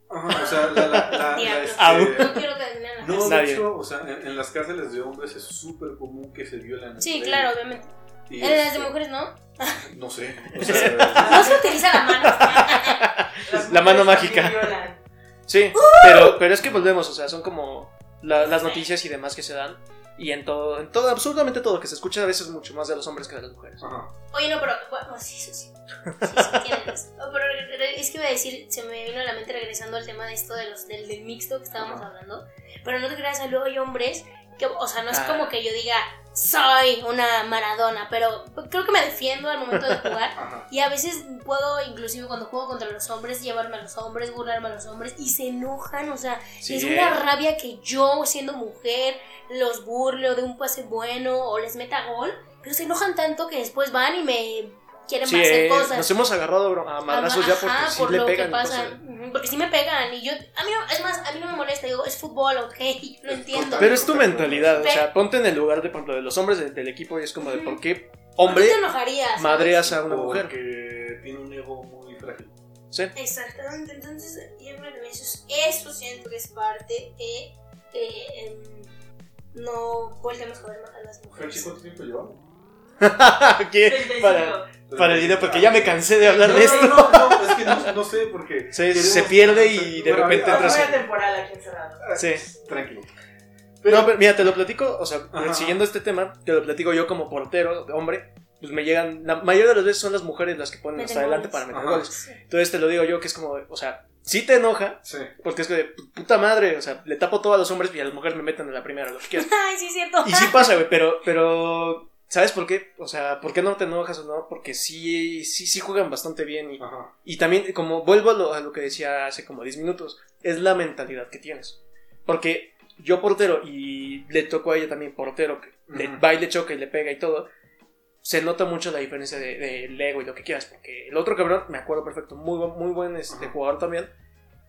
Ajá, o sea, la, la, la, la, este, Au. No quiero terminar la No, de hecho, o sea, en, en las cárceles de hombres es súper común que se violan. Sí, claro, ellos. obviamente. Y En las de este, mujeres, ¿no? No sé. O sea, No se utiliza la mano. La mano mágica. Sí, pero, pero es que volvemos, o sea, son como la- las noticias y demás que se dan. Y en todo, en todo, absolutamente todo que se escucha a veces mucho más de los hombres que de las mujeres. ajá. Oye, no, pero. Bueno, sí, eso sí. Sí, sí, tienes. Oh, pero es que iba a decir, se me vino a la mente regresando al tema de esto de los, del, del mixto que estábamos Ajá. hablando. Pero no te creas, luego hay hombres que, o sea, no es Ah. como que yo diga, soy una maradona, pero creo que me defiendo al momento de jugar. Y a veces puedo, inclusive cuando juego contra los hombres, llevarme a los hombres, burlarme a los hombres y se enojan, o sea, Sí, es eh. una rabia que yo, siendo mujer, los burle o de un pase bueno o les meta gol, pero se enojan tanto que después van y me quieren Sí, hacer eh, cosas. nos hemos agarrado a madrazos ya porque Ajá, sí por le lo pegan. que pasa. cosas. Ujú, Porque sí me pegan y yo, a mí no, es más, a mí no me molesta, digo, es fútbol, ok, lo entiendo. Pero es tu mentalidad, o sea, ponte en el lugar de, por ejemplo, de los hombres de- del equipo y es como de por qué ¿Por qué hombre enojarías? madreas a una mujer. Porque tiene un ego muy frágil. Sí. Exactamente, entonces eso, es- eso siento que es parte de que em, no volteemos a ver más a las mujeres. ¿cuánto tiempo llevamos? ¿Qué? 35. Para, para el video, porque ya me cansé de hablar no, de esto. No, no, no, es que no, no sé porque. Se- se pierde y de Bueno, repente a Es ver, entras muy en- temporal aquí encerrado. ah, Sí. Tranquilo. no, pero mira, te lo platico, o sea, Ajá. siguiendo este tema, te lo platico yo como portero, hombre, pues me llegan, la mayoría de las veces son las mujeres las que ponen hasta adelante para meter Ajá. goles. Sí. Entonces te lo digo yo que es como, o sea, sí te enoja, Sí. porque es que de puta madre, o sea, le tapo todo a los hombres y a las mujeres me meten en la primera, lo que quieras. Ay, sí, cierto. Y sí pasa, güey, pero, pero, ¿sabes por qué? O sea, ¿por qué no te enojas o no? Porque sí, sí, sí juegan bastante bien y, Ajá. y también, como vuelvo a lo, a lo que decía hace como 10 minutos, es la mentalidad que tienes. Porque yo portero y le tocó a ella también portero, que le va y le choca y le pega y todo, se nota mucho la diferencia del de, del ego y lo que quieras. Porque el otro cabrón, me acuerdo perfecto, muy, buen- muy buen este, jugador también.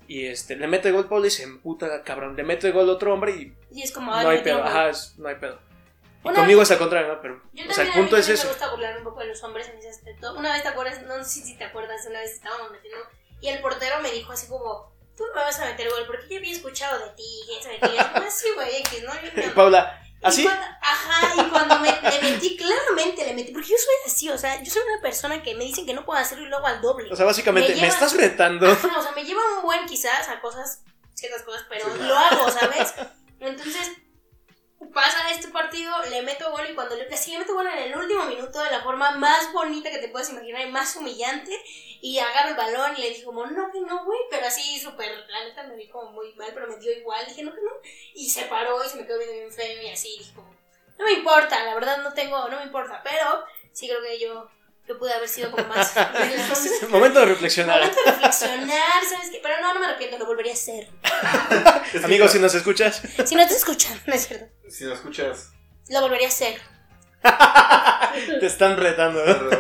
Y este, le mete gol Pablo y se emputa, cabrón. Le mete gol otro hombre y Y es como, no ay, hay pedo. Ajá, es- no hay pedo. Una- conmigo es al contrario, ¿no? Pero, Yo o sea, el punto es ese. me gusta burlar un poco de los hombres en ese aspecto. Una vez te acuerdas, no sé si te acuerdas, una vez estábamos metiendo y el portero me dijo así como, tú no me vas a meter gol porque yo había escuchado de ti, quién sabe qué. Y yo, "Ah, sí, güey, X, ¿no? Yo no". Paula, ¿así? cuando- ajá, y cuando me, le metí, claramente le metí, porque yo soy así, o sea, yo soy una persona que me dicen que no puedo hacerlo y luego al doble. O sea, básicamente, Me ¿me, lleva- estás retando? Ajá, o sea, me lleva un buen quizás a cosas, ciertas cosas, pero Sí. lo hago, ¿sabes? Entonces, pasa este partido, le meto gol y cuando le, sí, le meto gol en el último minuto de la forma más bonita que te puedes imaginar y más humillante, y agarro el balón y le dije como, no, que no, güey, pero así súper, la neta me vi como muy mal, pero me dio igual, dije, no, que no, y se paró y se me quedó bien feo y así, dije como, no me importa, la verdad no tengo, no me importa, pero sí creo que yo, yo pude haber sido como más... Momento de reflexionar. Momento de reflexionar, ¿sabes qué? Pero no, no me arrepiento, lo volvería a hacer. Que, Amigos, si nos escuchas, Si no te escuchan, no es cierto. Si lo escuchas. Lo volvería a hacer. te están retando. ¿no?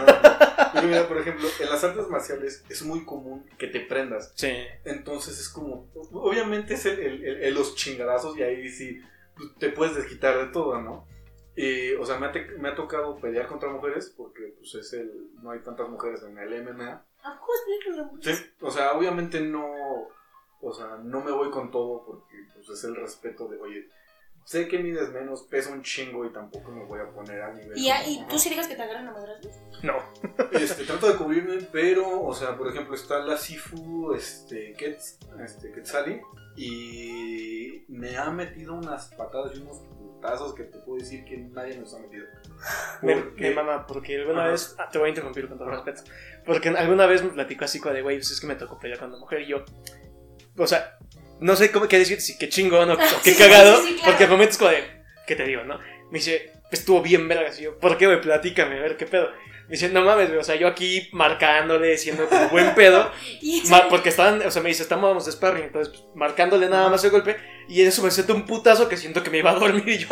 Pero mira, por ejemplo, en las artes marciales es muy común que te prendas. Sí. Entonces es como. Obviamente es el, el- el- el- los chingadazos y ahí sí te puedes desquitar de todo, ¿no? Y, o sea, me ha, te- me ha tocado pelear contra mujeres porque pues es el no hay tantas mujeres en el MMA. ¿A poco explícalo? Sí, o sea, obviamente no, o sea, no me voy con todo porque pues es el respeto de, oye, sé que mides menos, peso un chingo y tampoco me voy a poner a nivel. ¿Y, a- tú sí digas que te agarran a madrazos? No. Este, trato de cubrirme, pero, o sea, por ejemplo, está la Sifu, este, Kets, este, Quetzali, y me ha metido unas patadas y unos putazos que te puedo decir que nadie nos ha metido. Me, Porque- me mama, porque alguna Ajá. vez. ah, te voy a interrumpir con todo respeto. Porque alguna vez me platicó así como de, güey, pues es que me tocó pelear con una mujer y yo. O sea, no sé cómo qué decir, si qué chingón o, o qué Sí, cagado. sí, sí, claro. Porque al momento es como de, ¿qué te digo, no? Me dice, estuvo bien vergas. Y yo, ¿por qué, güey? Platícame, a ver qué pedo. Dice, no mames, güey, o sea, yo aquí marcándole, siendo como buen pedo. Porque estaban, o sea, me dice, estábamos de sparring, entonces pues, marcándole nada más el golpe. Y en eso me siento un putazo que siento que me iba a dormir. Y yo,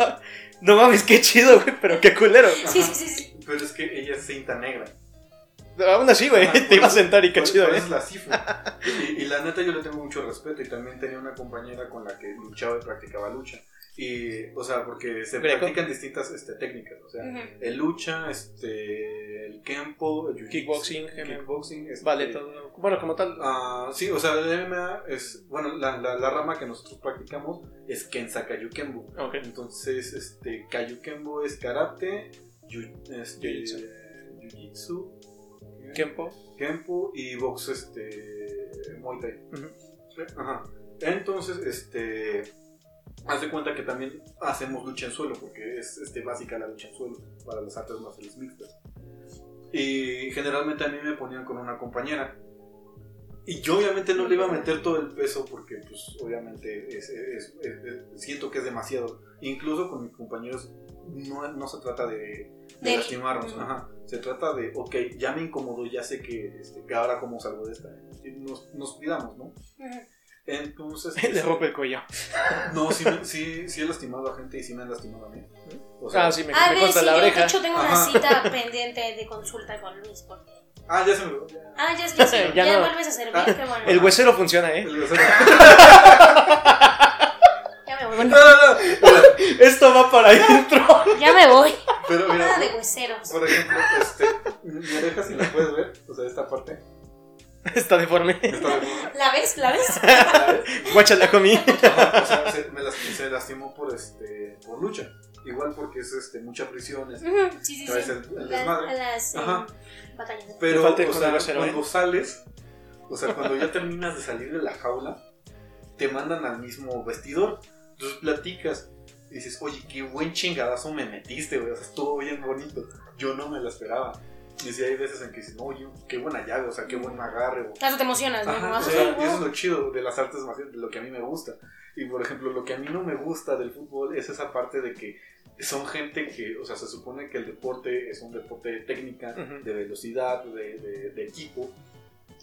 no mames, qué chido, güey, pero qué culero. Sí, sí, sí, sí. Pero es que ella es cinta negra. Aún así, güey, te iba a sentar y qué chido, ¿eh? es la. Y, y la neta yo le tengo mucho respeto y también tenía una compañera con la que luchaba y practicaba lucha. Y, o sea, porque se Greco. practican distintas este, técnicas. O sea, el lucha, este, el Kempo, Jiu-Jitsu, Kickboxing, kickboxing, este, Vale, todo. Bueno, como tal. Ah, sí, o sea, el MMA es, bueno, la, la, la rama que nosotros practicamos es Kensa Kayukembo. Ok. Entonces, este, Kayukembo es karate, yu- este, Jiu-jitsu. Kempo. Kempo y box, este, Muay Thai. Ajá. Entonces, este, haz de cuenta que también hacemos lucha en suelo, porque es este, básica la lucha en suelo para las artes marciales mixtas. Y generalmente a mí me ponían con una compañera. Y yo obviamente no le iba a meter todo el peso porque pues obviamente es- es- es- siento que es demasiado. Incluso con mis compañeros no, no se trata de, de De- lastimarnos, ajá. se trata de, ok, ya me incomodó, ya sé que, este, que ahora cómo salgo de esta. Nos, nos cuidamos, ¿no? Entonces... Le este, rompe el cuello. no, sí, me- sí, sí he lastimado a gente y sí me han lastimado a mí. O sea, Ah, sí, me, Ah, me corta sí, la yo de oreja. hecho tengo una Ajá. cita pendiente de consulta con Luis porque... Ah, ya se me ya. Ah, ya, ya, sí, Ya ya, no. vuelves a servir, Ah, qué bueno. El huesero funciona, ¿eh? El grosero. Ya me voy, No, no, no. Esto va para adentro. ya me voy. Pero mira, Nada de hueseros. por ejemplo, este, mi oreja, si la puedes ver, o sea, esta parte, Está deforme. está ¿La ves? ¿La ves? ¿sabes? Guáchala conmigo. Ajá, o sea, se, me las- se lastimó por, este, por lucha. Igual porque es este, mucha prisión, es- Sí, sí, Traes sí. el- el La- desmadre. a las Ajá. batallas. Pero, o sea, cuando ¿eh? sales, o sea, cuando ya terminas de salir de la jaula, te mandan al mismo vestidor. Entonces platicas y dices, oye, qué buen chingadazo me metiste, güey. O sea, estuvo bien bonito. Yo no me la esperaba. Y sí, hay veces en que dices, no, oye, qué buena llave, o sea, qué buen agarre. O... Hasta te emocionas, ¿no? Ajá, o sea, "Ay, y eso es wow". lo chido de las artes marciales, de lo que a mí me gusta. Y por ejemplo, lo que a mí no me gusta del fútbol es esa parte de que son gente que, o sea, se supone que el deporte es un deporte de técnica, de velocidad, de, de- de equipo.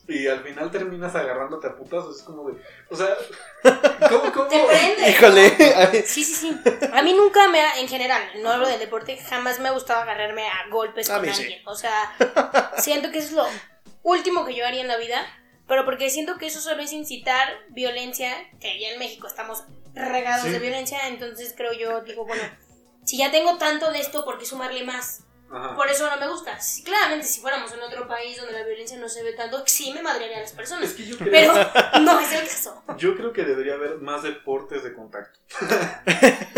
Y al final terminas agarrándote a putazos. Es como de. O sea, ¿cómo, cómo? Te prende. Híjole. Sí, sí, sí. A mí nunca me ha, en general, no hablo del deporte, jamás me ha gustado agarrarme a golpes A con sí. alguien. O sea, siento que eso es lo último que yo haría en la vida, pero porque siento que eso solo es incitar violencia, que ya en México estamos regados Sí. de violencia, entonces creo yo, digo, bueno, si ya tengo tanto de esto, ¿por qué sumarle más? Ajá. Por eso no me gusta. Si- claramente, si fuéramos en otro país donde la violencia no se ve tanto, sí me madrearía a las Es personas. que yo creo, Pero no es el caso. yo creo que debería haber más deportes de contacto.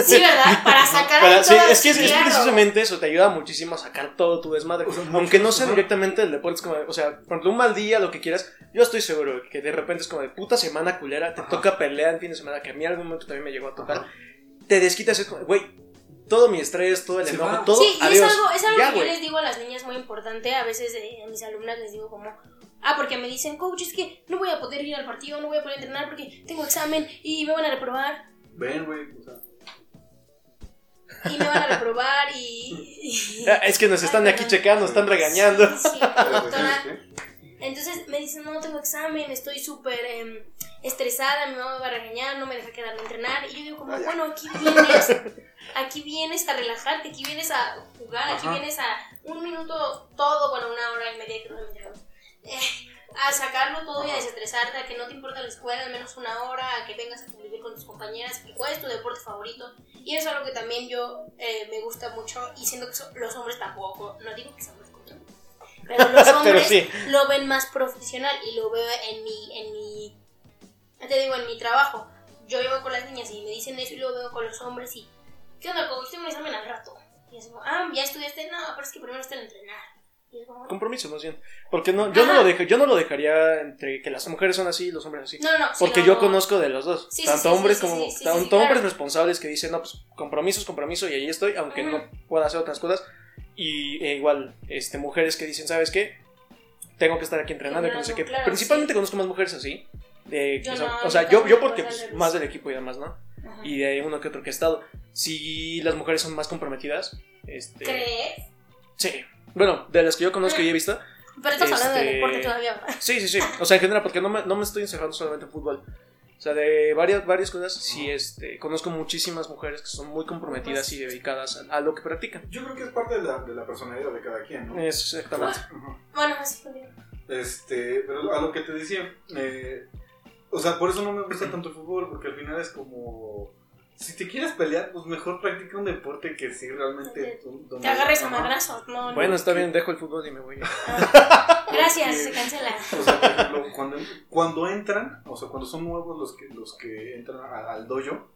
Sí, ¿verdad? Para sacar Para- sí, es que es, el es precisamente eso, te ayuda muchísimo a sacar todo tu desmadre. O sea, mucho, Aunque no sea directamente del deporte, es como, de- o sea, por ejemplo, un mal día, lo que quieras, yo estoy seguro que de repente es como de puta semana culera, te Ajá. toca pelea el fin de semana, que a mí en algún momento también me llegó a tocar, Ajá. te desquitas, es como, güey, todo mi estrés, todo el enojo, todo, Sí, y es adiós. algo, es algo Ya, que yo les digo a las niñas muy importante. A veces eh, a mis alumnas les digo como, ah, porque me dicen, coach, es que no voy a poder ir al partido, no voy a poder entrenar porque tengo examen y me van a reprobar. Ven, güey. O sea, Y me van a reprobar y... y- Es que nos están Ay, aquí checando, nos están regañando. Sí, sí, ¿sabes doctora. Entonces me dicen, no tengo examen, estoy súper em, estresada, mi mamá me va a regañar, no me deja quedarme a entrenar. Y yo digo como, bueno, aquí vienes, aquí vienes a relajarte, aquí vienes a jugar, aquí Ajá. vienes a un minuto todo, bueno, una hora y media, que me dejaron, eh, a sacarlo todo y a desestresarte, a que no te importa la escuela, al menos una hora, a que vengas a convivir con tus compañeras, que cuál es tu deporte favorito. Y eso es algo que también yo eh, me gusta mucho y siento que so- los hombres tampoco, no digo que sean hombres pero los Pero hombres sí. lo ven más profesional y lo veo en mi, en mi, te digo, en mi trabajo. Yo llevo con las niñas y me dicen eso y lo veo con los hombres y, ¿qué onda? Tengo un examen al rato. Y es como, ah, ¿ya estudiaste? No, pero es que primero está el entrenar. Y es como, Compromiso, más bien. Porque no, yo, no lo dejo, yo no lo dejaría entre que las mujeres son así y los hombres así. no, no, Porque yo no. conozco de los dos. Sí, tanto sí, hombres sí, como tanto claro. hombres responsables que dicen, no, pues compromiso es compromiso y ahí estoy, aunque no pueda hacer otras cosas. Y e igual, este, mujeres que dicen, ¿sabes qué? Tengo que estar aquí entrenando y que no sé qué. Claro, Principalmente conozco más mujeres así. de que son- o sea, yo yo, porque pues, pues, más revés. del equipo y demás, ¿no? Ajá. Y de uno que otro que he estado. Si las mujeres son más comprometidas, este, ¿Crees? sí. Bueno, de las que yo conozco y he visto, Pero estás hablando de Este- deporte todavía, ¿verdad? Sí, sí, sí. O sea, en general, porque no me, no me estoy encerrando solamente en fútbol. O sea, de varias, varias cosas, sí, este, conozco muchísimas mujeres que son muy comprometidas y dedicadas a, a lo que practican. Yo creo que es parte de la, de la personalidad de cada quien, ¿no? Es exactamente. Bueno, así continúa. Este, pero a lo que te decía, eh, o sea, por eso no me gusta tanto el fútbol, porque al final es como, si te quieres pelear, pues mejor practica un deporte que sí realmente. donde- Te agarres a madrazos. No, no. Bueno, está bien, dejo el fútbol y me voy. Ah, Gracias, se cancela. O sea, por ejemplo, cuando, cuando entran, o sea, cuando son nuevos los que, los que entran a- al dojo,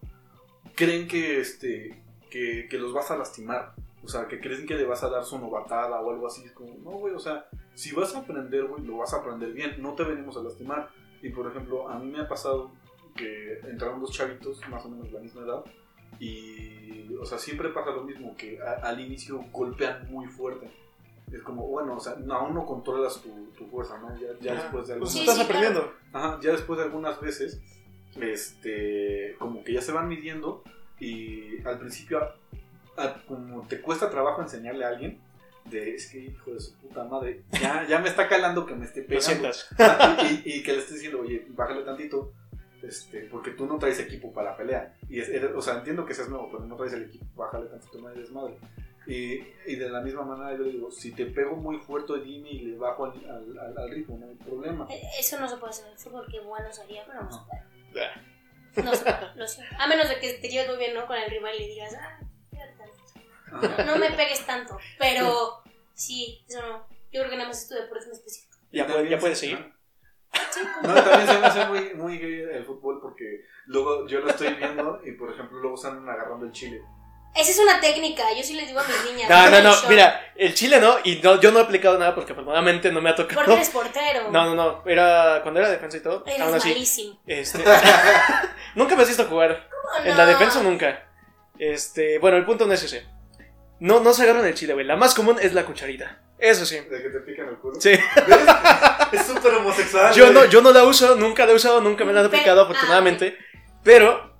creen que, este, que, que los vas a lastimar. O sea, que creen que le vas a dar su novatada o algo así. Es como, no, güey, o sea, si vas a aprender, güey, lo vas a aprender bien. No te venimos a lastimar. Y, por ejemplo, a mí me ha pasado que entraron dos chavitos, más o menos de la misma edad. Y, o sea, siempre pasa lo mismo, que a- al inicio golpean muy fuerte. Es como, bueno, o sea, no, aún no controlas tu, tu fuerza, ¿no? Ya, ya Ajá. después de Pues algunas Sí, estás aprendiendo. Ajá, ya después de algunas veces, este, como que ya se van midiendo y al principio, a- a- como te cuesta trabajo enseñarle a alguien, de, es que hijo de su puta madre, ya, ya me está calando que me esté Lo pegando. sientas. Ajá, y, y- y que le esté diciendo, oye, bájale tantito, este, porque tú no traes equipo para pelea. Y es, eres- o sea, entiendo que seas nuevo, pero no traes el equipo, bájale tantito, no eres madre. Y, y de la misma manera yo le digo, si te pego muy fuerte, dime y le bajo al, al- al- al ritmo, no hay problema. Eh, Eso no se puede hacer en el fútbol, qué bueno sería, pero no se Ah. puede. No se puede, lo siento. A menos de que te lleves muy bien ¿no? con el rival y le digas, ah. No, me pegues tanto. Pero sí, eso no. Yo creo que nada más es tu deporte en específico. Ya, puedes seguir. Sí, No, también se me hace muy, muy gay el fútbol porque luego yo lo estoy viendo y por ejemplo luego están agarrando el chile. Esa es una técnica, yo sí les digo a mis niñas. No, no, "Pongan no, el short", mira, el chile no, y no, yo no he aplicado nada porque afortunadamente no me ha tocado. Porque eres portero. No, no, no, era cuando era defensa y todo, Eres aún así. malísimo. Este, nunca me has visto jugar. ¿Cómo En la defensa nunca. Este, bueno, el punto no es ese. No, no se agarran el chile, güey. La más común es la cucharita. Eso sí. De que te pican el culo. Sí. ¿Ves? Es súper homosexual. Yo no, yo no la uso, nunca la he usado, nunca me la han aplicado, afortunadamente. Pero,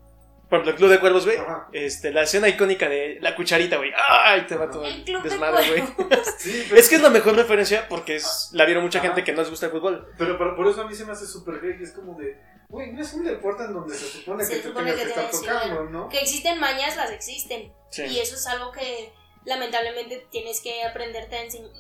por ejemplo, el Club de Cuervos, güey. Ajá. Este, la escena icónica de la cucharita, güey. ¡Ay! Te va todo El desmadre, güey. cuervos. Sí, pero, Es que es la mejor referencia porque es, la vieron mucha Ajá. gente que no les gusta el fútbol. pero, pero por eso a mí se me hace súper gay. Es como de, güey, no es un deporte en donde se supone Se que te supone tengas que, que estar tocando, ¿no? Que existen mañas, las existen. Sí. Y eso es algo que lamentablemente tienes que aprenderte a enseñar.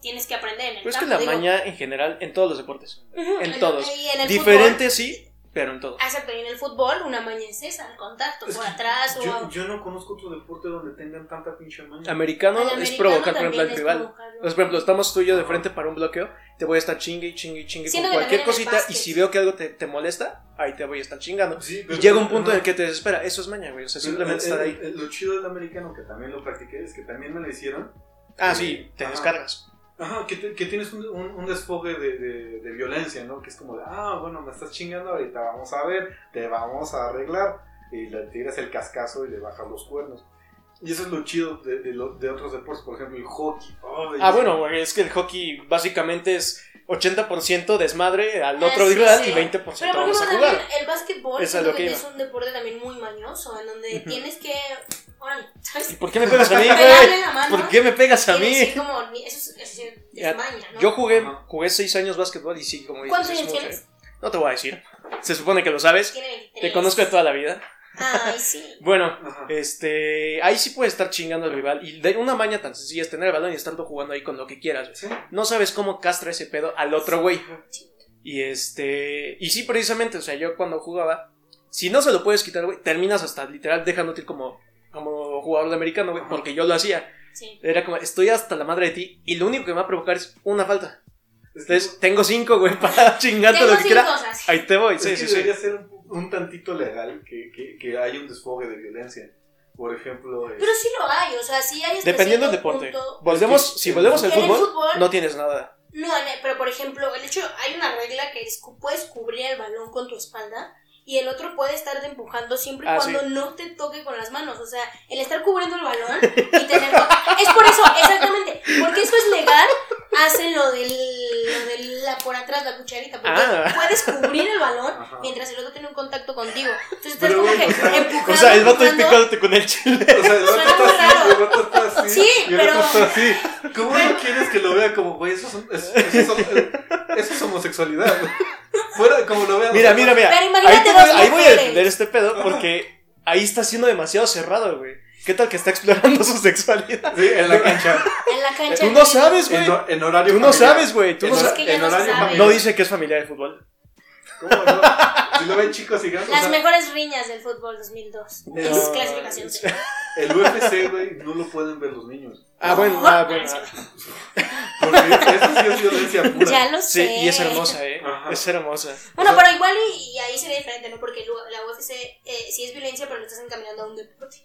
Tienes que aprender en el Pero es que la digo. maña en general, en todos los deportes. En todos. en el Diferente sí, pero en todos. fútbol- Exacto, y en el fútbol una maña es esa, el contacto, por atrás o. Yo, no conozco otro deporte donde tengan tanta pinche maña. Americano el es provocar, por ejemplo, al rival. Entonces, por ejemplo, estamos tú y yo de frente para un bloqueo, te voy a estar chingue y chingue y chingue Siento con cualquier en el cosita y si veo que algo te, te molesta, ahí te voy a estar chingando. Sí, Y pero- llega un punto en ajá. el que te desespera. Eso es maña, güey. O sea, simplemente el- estar el- ahí. el- Lo chido del americano, que también lo practiqué, es que también me lo hicieron. Ah, sí, te Ajá. descargas. Ajá, que, te- que tienes un, un, un desfogue de, de, de violencia, ¿no? Que es como de, ah, bueno, me estás chingando ahorita, vamos a ver, te vamos a arreglar. Y le tiras el cascazo y le bajas los cuernos. Y eso es lo chido de, de, lo- de otros deportes, por ejemplo, el hockey. Oh, Ah, bueno, güey, es que el hockey básicamente es 80% desmadre al Ah, otro sí, rival sí. y 20% Pero por vamos a ejemplo, jugar. también el básquetbol es lo que es un deporte también muy mañoso, en donde tienes que. Órale, ¿sabes? ¿Y por qué me pegas a mí, güey? ¿Por qué me pegas a mí? decir como, eso es, eso es- maña, ¿no? Yo jugué, jugué 6 años básquetbol y sí, como dices, ¿Cuántos años tienes? ¿eh? No te voy a decir. Se supone que lo sabes. Tiene 23. Te conozco de toda la vida. Ay, sí. Bueno, Ajá. este, ahí sí puedes estar chingando al rival. Y de una maña tan sencilla es tener el balón y estarlo jugando ahí con lo que quieras. güey. Sí. No sabes cómo castra ese pedo al otro güey. Y este, y sí, precisamente, o sea, yo cuando jugaba, si no se lo puedes quitar, güey, terminas hasta literal dejándote ir como, como jugador de americano, güey, porque yo lo hacía. Sí. Era como, estoy hasta la madre de ti y lo único que me va a provocar es una falta. Entonces, tengo cinco, güey, para chingarte lo que quiera. Ahí te voy, es sí, que sí, sí. debería ser un, un tantito legal que, que, que haya un desfogue de violencia. Por ejemplo, Pero sí lo hay, o sea, sí hay Dependiendo del deporte. punto- Volvemos, Es que- si volvemos al fútbol, fútbol- no tienes nada. No, no, pero por ejemplo, el hecho, hay una regla que es cu- puedes cubrir el balón con tu espalda y el otro puede estarte empujando siempre y Ah, cuando sí. no te toque con las manos. O sea, el estar cubriendo el balón y tenerlo. es por eso, exactamente. Porque eso es legal, hacen lo del, lo de la por atrás, la cucharita. Porque Ah. puedes cubrir el balón Ajá. mientras el otro tiene un contacto contigo. Entonces estás Pero, como que o sea, empujando. O sea, el vato empujando. picándote con el chile. O sea, el vato está así, raro. el vato está así. Sí, y el pero- otro está así. ¿Cómo no quieres que lo vea como, güey, eso es, es- eso es- eso es homosexualidad? Güey? Fuera, como lo vean. Mira, mira, mira. Pero Ahí, imagínate voy, ahí voy a defender este pedo porque ahí está siendo demasiado cerrado, güey. ¿Qué tal que está explorando su sexualidad? Sí, en la cancha. En la cancha. Tú no sabes, güey. En, ho- en horario Tú no familiar. sabes, güey. Tú En no hora- Es que ya en no dice que es familiar el fútbol. ¿Cómo no? Si lo ven chicos y grandes. o Las sea, mejores riñas del fútbol 2002. No. Es clasificación C. el UFC, güey, no lo pueden ver los niños. Ah, bueno, No, ah, bueno. no, Porque eso sí es violencia pura. Ya lo Sí, sé. y es hermosa, ¿eh? Ajá. Es hermosa. Bueno, O pero igual y, y ahí sería diferente, ¿no? Porque la UFC eh, sí es violencia, pero lo estás encaminando a un deporte.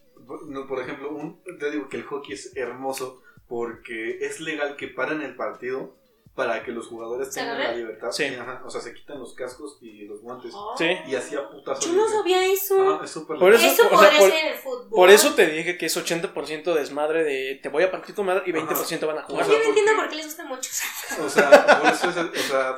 No, por ejemplo, un, te digo que el hockey es hermoso porque es legal que paren el partido para que los jugadores ¿Se tengan la libertad. Sí. Ajá, o sea, se quitan los cascos y los guantes. Sí. Y así a putazos. Yo no sabía eso. Ajá, es Por legal. eso- eso o sea, podría por- ser en el fútbol. Por eso te dije que es 80% desmadre de te voy a partir tu madre y 20% van a jugar. O Yo sea, no entiendo porque- por qué les gusta mucho. O sea, por eso es el, o sea,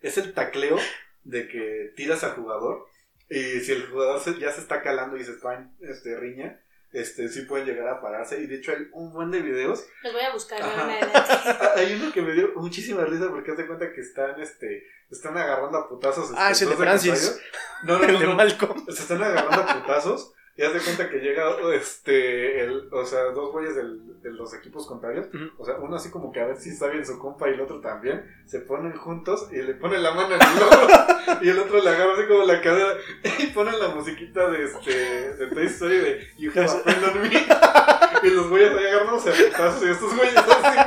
es el tacleo de que tiras al jugador y si el jugador se- ya se está calando y se está en este, riña, este, sí pueden llegar a pararse. Y de hecho hay un buen de videos. Los voy a buscar. Ah, Hay uno que me dio muchísima risa porque hace cuenta que están, este, están agarrando a putazos. Ah, es este, el de Francis. No, no, El no, de no. Malcolm. Se están agarrando a putazos y hace cuenta que llega, este, el, o sea, dos güeyes del- de los equipos contrarios. O sea, uno así como que a ver si está bien su compa y el otro también. Se ponen juntos y le ponen la mano en el hombro y el otro le agarra así como la cadera y ponen la musiquita de este, de Toy Story de You have a friend on me. Y los güeyes ahí agarrándose a putazos y estos güeyes así.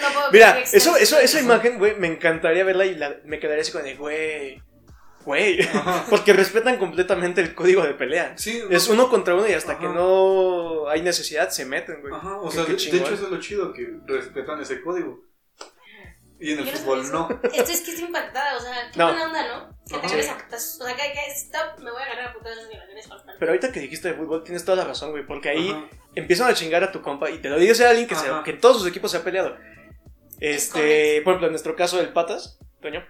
No puedo Mira, eso, eso, esa imagen, güey, me encantaría verla y la- me quedaría así con de, güey, güey. Porque respetan completamente el código de pelea. Sí, Es uno contra uno y hasta Ajá. que no hay necesidad se meten, güey. Ajá, o sea, de, hecho eso es lo chido, que respetan ese código. Y en el fútbol no. Esto es que estoy impactada, o sea, qué No. buena onda, ¿no? Que te Ajá. agarres a putazos. O sea, que, que stop, me voy a agarrar a putazos en con Pero ahorita que dijiste de fútbol, tienes toda la razón, güey. Porque ahí Ajá. empiezan a chingar a tu compa y te lo dice a alguien que, se- que en todos sus equipos se ha peleado. Este, por ejemplo, en nuestro caso del Patas, Toño.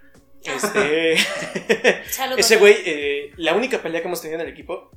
Este, ese güey, eh, la única pelea que hemos tenido en el equipo.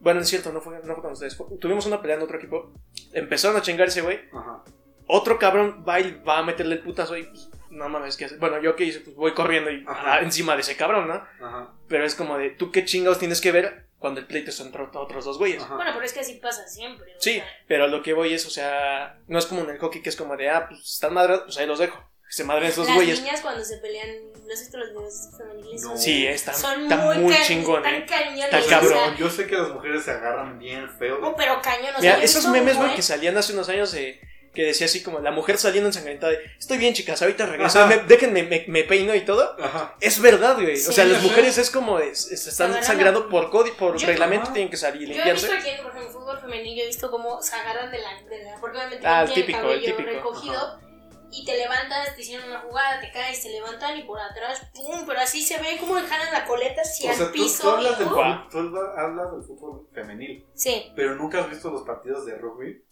Bueno, es cierto, no fue, no fue con ustedes. fue- tuvimos una pelea en otro equipo. Empezaron a chingar ese güey. Ajá. Otro cabrón va y va a meterle el putazo y pues, no mames, ¿qué hace? Bueno, yo qué hice, pues voy corriendo y Ajá. ah, encima de ese cabrón, ¿no? Ajá. Pero es como de, ¿tú qué chingados tienes que ver cuando el pleito es entre otros dos güeyes? Ajá. Bueno, pero es que así pasa siempre. Sí, sea, pero a lo que voy es, o sea, no es como en el hockey que es como de, ah, pues están madrados, pues ahí los dejo. Se madren esos Las güeyes. niñas cuando se pelean, no sé si los videos femeniles No. son- Sí, está, son está muy, muy chingón, están eh. cañones, Está o sea, cabrón. Yo sé que las mujeres se agarran bien feo. Oh, pero cañón, o sea, Mira, esos memes, güey, que salían hace unos años eh, que decía así como la mujer saliendo ensangrentada de, estoy bien, chicas, ahorita regreso, me- déjenme, me, me peino y todo. Ajá. Es verdad, güey. Sí, o sea, las mujeres es como, de, se se están sangrando por código, por Yo- reglamento, ajá. tienen que salir y Yo he visto limpiarse. aquí por ejemplo, en fútbol femenil, yo he visto cómo se agarran de la. De la porque obviamente Ah, no el típico, cabello el típico. recogido. Y te levantas, te hicieron una jugada, te caes, te levantan y por atrás, ¡pum! Pero así se ve como jalan la coleta hacia O sea, el tú, tú piso. hablas, del tú habla- hablas del fútbol femenil, Sí. pero nunca has visto los partidos de rugby.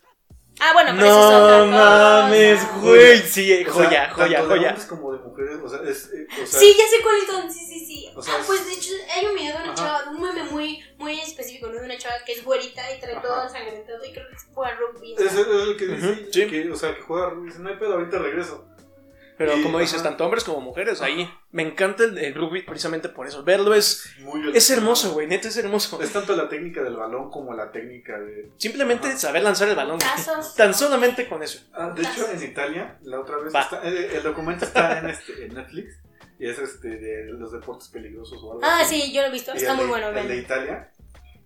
Ah, bueno, pero eso es otra No cosa. mames, güey. Sí, O sea, joya, joya, tanto de joya. hombres como de mujeres, o sea, es, eh, o sea, Sí, ya sé cuáles son, sí, sí, sí. O sea, ah, es- pues de hecho hay un video de una Ajá. chava, de un meme muy, muy específico, ¿no? De una chava que es güerita y trae Ajá. todo ensangrentado y creo que juega rugby. es, es el que dice, Ujú, sí. que, o sea, que juega rugby, dice, no hay pedo, ahorita regreso. Pero Y- como dices, ajá. tanto hombres como mujeres, ahí. Me encanta el, el rugby precisamente por eso. Verlo es, Muy es hermoso, güey. Neta es hermoso. Es tanto la técnica del balón como la técnica de... Simplemente Ajá. saber lanzar el balón. Tan solamente con eso. Ah, de hecho, en Italia, la otra vez, está- eh, el documento está en, este, en Netflix y es este de los deportes peligrosos o algo Ah, así. sí, yo lo he visto, Y está el muy de- bueno, El de. Italia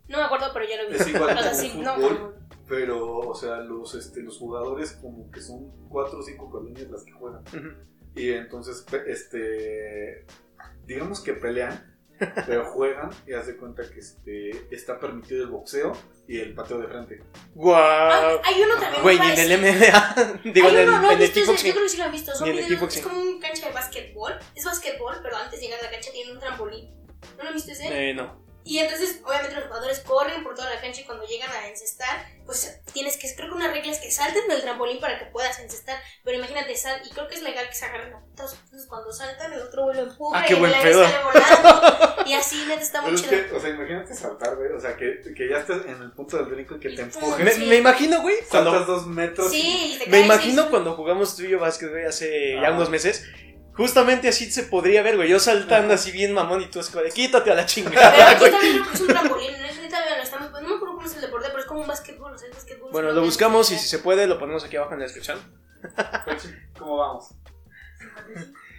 No me acuerdo, pero ya lo he visto. es igual O sea, como sí, fútbol, pero, o sea, los, este, los jugadores como que son cuatro o cinco colonias las que juegan. Ujú. Y entonces, este, digamos que pelean, pero juegan y hace cuenta que este, está permitido el boxeo y el pateo de frente. Ah, ¡Guau! hay uno también. Güey, ni en el MMA. Digo, Hay en el, uno, no he en el ese, yo kickboxing. creo que sí lo han visto. Son en el kickboxing. es como un cancha de básquetbol. Es básquetbol, pero antes de llegar a la cancha tiene un trampolín. ¿No lo han visto ese? Eh, no. Y entonces, obviamente, los jugadores corren por toda la cancha y cuando llegan a encestar, pues tienes que, creo que una regla es que salten del trampolín para que puedas encestar. Pero imagínate, sal, y creo que es legal que se agarren a putas. Entonces, cuando saltan, el otro vuelo empuja Ah, y buen el sale volando. Y así, neta, está Pero muy es chido. que, o sea, imagínate saltar, güey, o sea, que, que ya estás en el punto del brinco y que Y te pum, empujen. Me, Sí. me imagino, güey, Saltas cuando. dos metros. Sí, y te Me caes, imagino sí. cuando jugamos tú y yo básquet, güey, hace ya Ah. unos meses. Justamente así se podría ver, güey. Yo saltando así bien mamón y tú así como de quítate a la Pero chingada, aquí güey. también creo que es un trampolín, es vean, está muy- no me acuerdo cómo es el deporte, pero es como un básquetbol, o sea, es básquetbol. Bueno, lo buscamos y si se puede lo ponemos aquí abajo en la descripción. ¿Cómo vamos?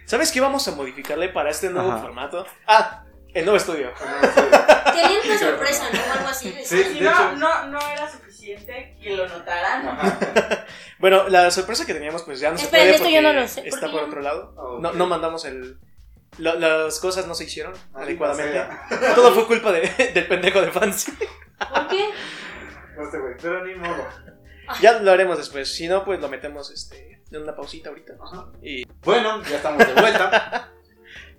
¿Sabes qué vamos a modificarle para este nuevo Ajá. formato? Ah, el nuevo estudio. Tenían una sorpresa, ¿no? Algo así. Sí. Si de no, hecho- no, no era suficiente que lo notaran. Bueno, la sorpresa que teníamos pues ya no se puede esto yo no lo sé, está por otro lado. Ok. No, no mandamos el... lo- las cosas no se hicieron adecuadamente. Todo fue culpa de- del pendejo de Fancy. ¿Por qué? No sé, güey, pero ni modo. Ya lo haremos después. Si no, pues lo metemos este, en una pausita ahorita. Ajá. Y Bueno, ya estamos de vuelta.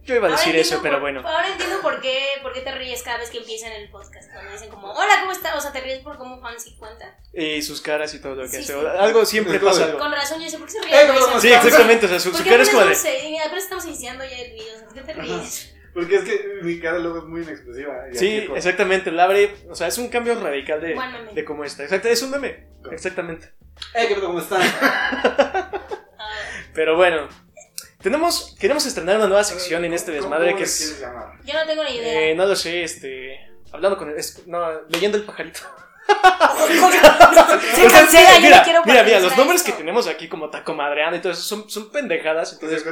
Yo iba a decir eso, pero por- bueno. Ahora entiendo por qué, por qué te ríes cada vez que empiezan el podcast. Cuando dicen como, hola, ¿cómo estás? O sea, te ríes por cómo Fancy cuenta. Y sus caras y todo lo que Sí, hace. sí. Algo siempre pasa algo. Con razón, yo sé por qué se Eh, ríen. ¿cómo Dicen, Sí, exactamente. O sea, su, ¿Por su cara es como de. apenas estamos iniciando ya el video? O sea, ¿Por qué te ríes? Porque es que mi cara luego es muy inexpresiva. y Sí, exactamente. La abre. O sea, es un cambio radical de, de cómo está. Exacto, es un meme. Exactamente. Eh, ¿qué pedo? ¿Cómo están? Pero bueno. Tenemos, queremos estrenar una nueva sección en este ¿Cómo- desmadre que es. quieres llamar? yo no tengo ni idea. Eh, no lo sé, este. Hablando con. es- no, leyendo el pajarito. se cancela, yo mira, no quiero mira, mira, los nombres que esto. tenemos aquí, como Taco Madreano y todo eso, son, son pendejadas. Entonces,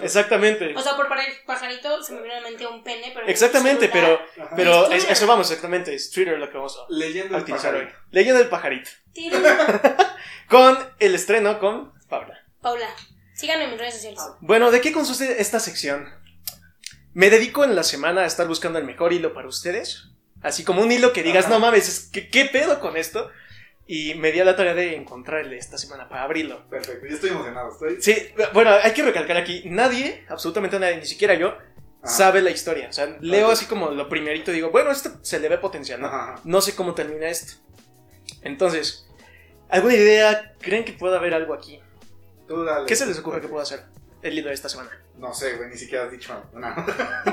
exactamente. O sea, por parar pajarito se me vino a la mente un pene, pero. Exactamente, pero, pero Es eso vamos, exactamente. Es Twitter lo que vamos a Leyendo el utilizar hoy. pajarito. Leyendo el pajarito. Tiro. Con el estreno con Paula. Paula, síganme en mis redes sociales. Bueno, ¿de qué consiste esta sección? Me dedico en la semana a estar buscando el mejor hilo para ustedes. Así como un hilo que digas, Ajá. no mames, es- ¿qué, ¿qué pedo con esto? Y me di a la tarea de encontrarle esta semana para abrirlo. Perfecto, yo estoy emocionado. Estoy... Sí, bueno, hay que recalcar aquí, nadie, absolutamente nadie, ni siquiera yo, Ajá. sabe la historia. O sea, leo así como lo primerito y digo, bueno, esto se le ve potencial, ¿no? Ajá. No sé cómo termina esto. Entonces, ¿alguna idea? ¿Creen que pueda haber algo aquí? Tú dale. ¿Qué se les ocurre que pueda hacer el hilo de esta semana? No sé, güey, ni siquiera has dicho nada.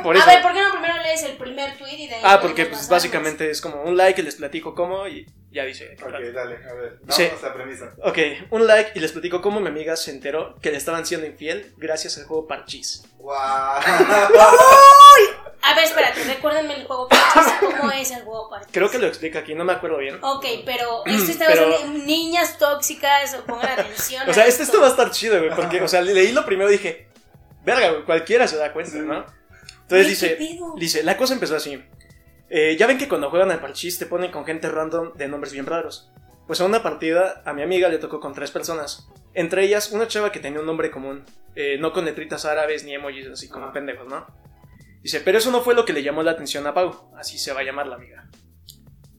Por A eso. ver, ¿por qué no primero lees el primer tweet y de ahí Ah, porque pues básicamente es como un like y les platico cómo y ya dice. ok, dale, a ver. Sí. Vamos a la premisa. Ok, un like y les platico cómo mi amiga se enteró que le estaban siendo infiel gracias al juego Parchís. Guau. A ver, espérate, recuérdenme el juego Parchís. ¿Cómo es el juego Parchís? Creo que lo explica aquí, no me acuerdo bien. Ok, pero esto está Pero- basado en niñas tóxicas, o pongan atención. O sea, este esto va a estar chido, güey, porque, o sea, leí lo primero y dije, verga, güey, cualquiera se da cuenta, Sí. ¿no? Entonces dice, dice, la cosa empezó así. Eh, ya ven que cuando juegan al parchís te ponen con gente random de nombres bien raros. Pues a una partida a mi amiga le tocó con tres personas. Entre ellas una chava que tenía un nombre común, eh, no con letritas árabes ni emojis así como pendejos, ¿no? Dice, pero eso no fue lo que le llamó la atención a Pau. Así se va a llamar la amiga.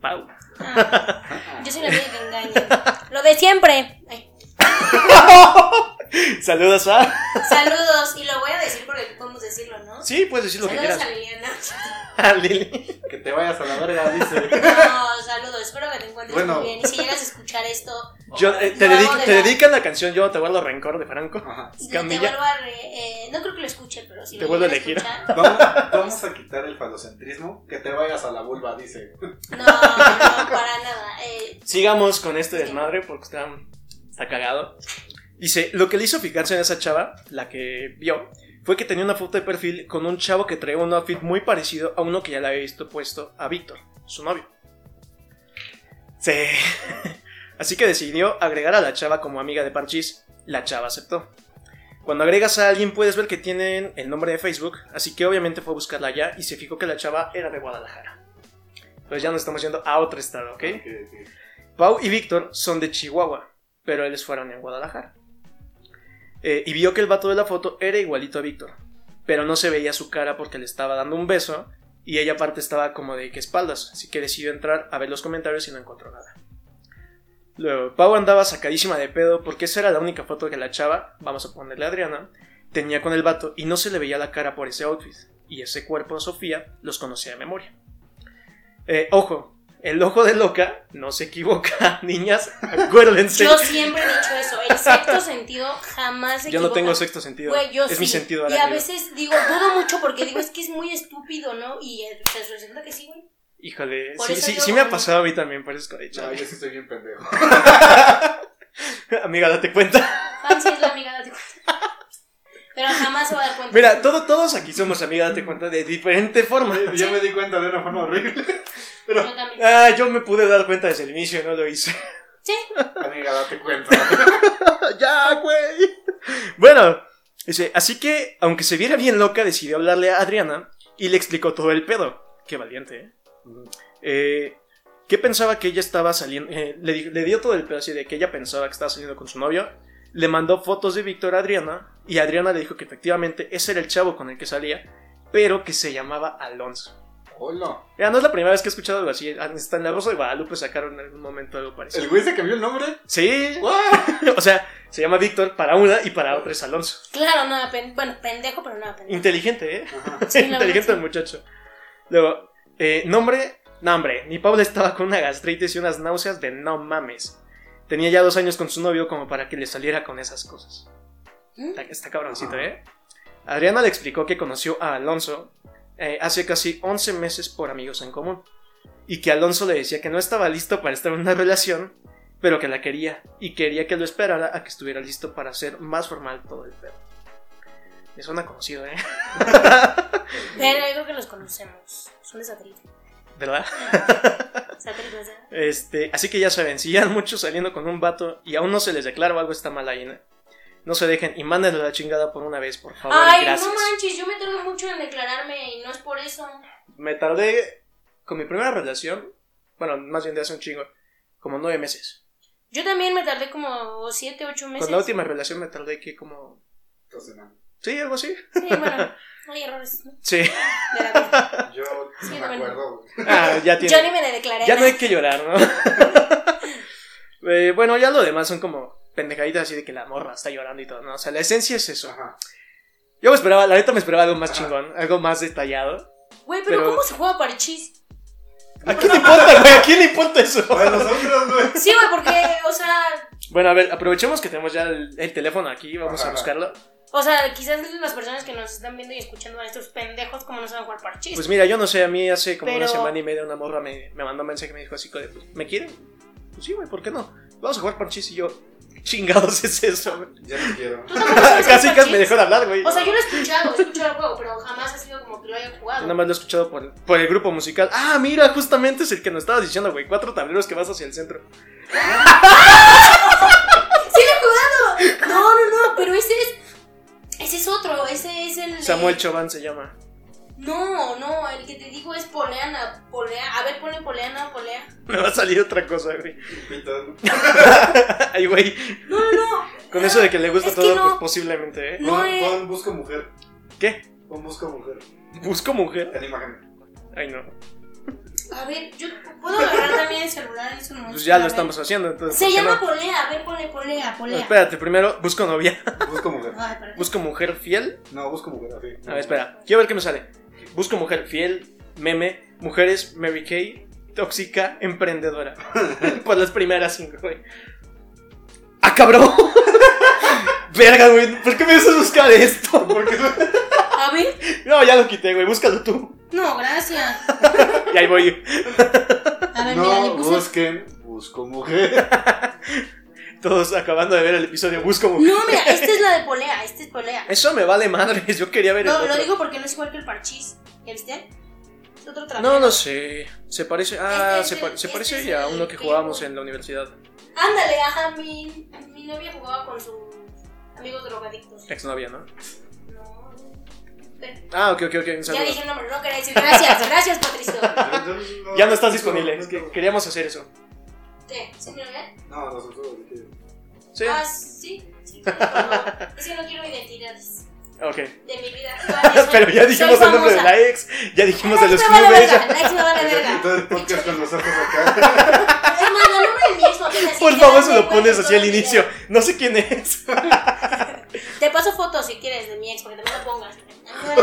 Pau. Ah, yo soy la amiga. Lo de siempre. Ay, Saludos a... saludos, y lo voy a decir porque podemos decirlo, ¿no? Sí, puedes decir lo que saludos quieras. a Liliana. A Lili. Que te vayas a la verga, dice. No, saludos, espero que te encuentres Bueno. muy bien. Y si llegas a escuchar esto, Yo, eh, te, Lo dedica- hago de te la- dedican la canción Yo te guardo rencor de Franco. Ajá. te Camilla. vuelvo a re- eh, no creo que lo escuche, pero si Te lo vuelvo a elegir. escuchar- Vamos, vamos a quitar el falocentrismo. Que te vayas a la vulva, dice. No, no, para nada. Eh, Sigamos con este desmadre porque está, está cagado. Dice, lo que le hizo fijarse en esa chava, la que vio, fue que tenía una foto de perfil con un chavo que traía un outfit muy parecido a uno que ya le había visto puesto a Víctor, su novio. Sí. Así que decidió agregar a la chava como amiga de Parchís. La chava aceptó. Cuando agregas a alguien puedes ver que tienen el nombre de Facebook, así que obviamente fue a buscarla allá y se fijó que la chava era de Guadalajara. Pues ya nos estamos yendo a otro estado, ¿ok? Ok, ok. Pau y Víctor son de Chihuahua, pero ellos fueron en Guadalajara. Eh, y vio que el vato de la foto era igualito a Víctor, pero no se veía su cara porque le estaba dando un beso y ella aparte estaba como de que espaldas, así que decidió entrar a ver los comentarios y no encontró nada. Luego, Pau andaba sacadísima de pedo porque esa era la única foto que la chava, vamos a ponerle a Adriana, tenía con el vato y no se le veía la cara por ese outfit, y ese cuerpo Sofía los conocía de memoria. Eh, ojo, el ojo de loca no se equivoca, niñas, acuérdense. yo siempre he dicho eso. El sexto sentido jamás se Yo no equivoca. tengo sexto sentido. Güey, yo es mi sí. sentido Y a veces digo, dudo mucho porque digo, es que es muy estúpido, ¿no? Y eh, pues, resulta que sí, güey. Híjole, Por sí, eso sí, sí me ha pasado a mí también, parezco de No, yo sí estoy bien pendejo. Amiga, date cuenta. Fancy es la amiga, date cuenta. Pero jamás se va a dar cuenta. Mira, todo- todos aquí somos amiga, date cuenta, de diferente forma. Yo me di cuenta de una forma horrible. Yo también. Ah, yo me pude dar cuenta desde el inicio y no lo hice. Sí. Amiga, date cuenta. ya, güey. Bueno, Dice, así que, aunque se viera bien loca, decidió hablarle a Adriana y le explicó todo el pedo. Qué valiente, ¿eh? Eh, que pensaba que ella estaba saliendo. eh, le, le dio todo el pedo así de que ella pensaba que estaba saliendo con su novio. Le mandó fotos de Víctor a Adriana. Y Adriana le dijo que efectivamente ese era el chavo con el que salía. Pero que se llamaba Alonso. Hola. Ya no es la primera vez que he escuchado algo así. Hasta en la Rosa de Guadalupe sacaron en algún momento algo parecido. ¿El güey se cambió el nombre? Sí. O sea, se llama Víctor para una y para otra es Alonso. Claro, nada, pen bueno, pendejo, pero nada pendejo. Inteligente, ¿eh? Ajá. Sí, la Inteligente verdad, el muchacho. Luego, eh, nombre, no hombre, mi Paula estaba con una gastritis y unas náuseas de no mames. Tenía ya dos años con su novio como para que le saliera con esas cosas. Está, está cabroncito, ¿eh? Adriana le explicó que conoció a Alonso eh, hace casi 11 meses por amigos en común. Y que Alonso le decía que no estaba listo para estar en una relación, pero que la quería. Y quería que lo esperara a que estuviera listo para hacer más formal todo el pedo. Me suena conocido, ¿eh? Pero yo creo que los conocemos. Son de satélite. ¿Verdad? Este, así que ya saben, si ya han mucho saliendo con un vato y aún no se les declara o algo está mal ahí, ¿no? No se dejen y mándenle la chingada por una vez, por favor. Ay, gracias. no manches, yo me tardo mucho en declararme y no es por eso. Me tardé con mi primera relación, bueno, más bien de hace un chingo, como nueve meses. Yo también me tardé como 7, 8 meses. Con la última relación me tardé que como... Entonces, no. Sí, algo así. Sí, bueno, hay errores, ¿no? Sí. De la vida. Yo Sí, me bueno. acuerdo. Ah, ya tiene. Yo ni me declaré. Ya no hay que llorar, ¿no? Eh, bueno, ya lo demás son como pendejaditas así de que la morra está llorando y todo, ¿no? O sea, la esencia es eso. Ajá. Yo me esperaba, la neta me esperaba algo más chingón, algo más detallado. Güey, pero, Pero- ¿cómo se juega parchís? ¿A quién le importa, güey? ¿A quién le importa eso? Para nosotros, güey. Sí, güey, porque, o sea, Bueno, a ver, aprovechemos que tenemos ya el, el teléfono aquí, vamos Ajá. a buscarlo. o sea, quizás las personas que nos están viendo y escuchando a estos pendejos, ¿cómo no saben jugar parchís? Pues mira, yo no sé, a mí hace como una semana y media una morra me, me mandó un mensaje y me dijo así, pues, ¿me quieren? Pues sí, güey, ¿por qué no? Vamos a jugar parchís y yo, ¿qué chingados es eso, güey? Ya te quiero. ¿Tú tampoco sabes Casi casi me dejó de hablar, güey. O sea, yo lo he escuchado, he escuchado el juego, pero jamás ha sido como que lo haya Yo jugado. nada más lo he escuchado por, por el grupo musical. Ah, mira, justamente es el que nos estabas diciendo, güey. Cuatro tableros que vas hacia el centro. ¡Sí lo he jugado! No, no, no, pero ese es. Ese es otro, ese es el. Samuel eh, Choban se llama. No, no, el que te digo es Poleana. Polea. A ver, ponle Poleana o Polea. Me va a salir otra cosa, güey. Ay, güey. No, no, no. Con eso de que le gusta Es todo, no. pues posiblemente, ¿eh? No, Pon, eh. pon busco mujer. ¿Qué? Pon busco mujer. ¿Busco mujer? En imagen. Ay, no. A ver, yo puedo agarrar también el celular. Eso no Pues ya lo estamos haciendo, entonces. Se ¿por qué llama no? Polea. A ver, ponle Polea, No, Polea. espérate, primero busco novia. Busco mujer. Ay, Busco mujer fiel. No, busco mujer, así. A ver, espera. Quiero ver qué me sale. Busco mujer fiel, meme, mujeres Mary Kay, tóxica, emprendedora. Por las primeras cinco, güey. ¡Ah, cabrón! Verga, güey. ¿Por qué me haces buscar esto? Porque A ver. No, ya lo quité, güey. Búscalo tú. No, gracias. Y ahí voy. A ver, mira, le no puse. busquen, busco mujer. Todos acabando de ver el episodio. Busco mujer. No, mira, esta es la de Polea. Esta es Polea. Eso me vale madres. Yo quería ver el No, lo otro. digo porque no es igual que el parchís. Otro. No, no sé. Se parece. Ah, Este se, pa- se este parece a uno que que- jugábamos en la universidad. Ándale, ajá, mi, mi novia jugaba con sus amigos drogadictos. Exnovia, ¿no? No. Pero- Ah, ok, ok, ok. un Ya dije el nombre, no quería decir gracias, gracias Patricio. Ya no estás disponible. Es que queríamos hacer eso. ¿Qué? ¿Sí mi novia? No, nosotros. Sí. Ah, sí, sí, pero es que no quiero identidades Ok. de mi vida actual. Pero ya dijimos soy el nombre de famosa. la ex, ya dijimos de La ex los me vale clubes. verga, ya- la ex me vale verga. Entonces podcast con los ojos acá. Es más, el nombre de mi ex no tiene así, Por favor, se lo pones así al todo el inicio. No sé quién es. Te paso fotos si quieres de mi ex, porque también la pongas. A mí me vale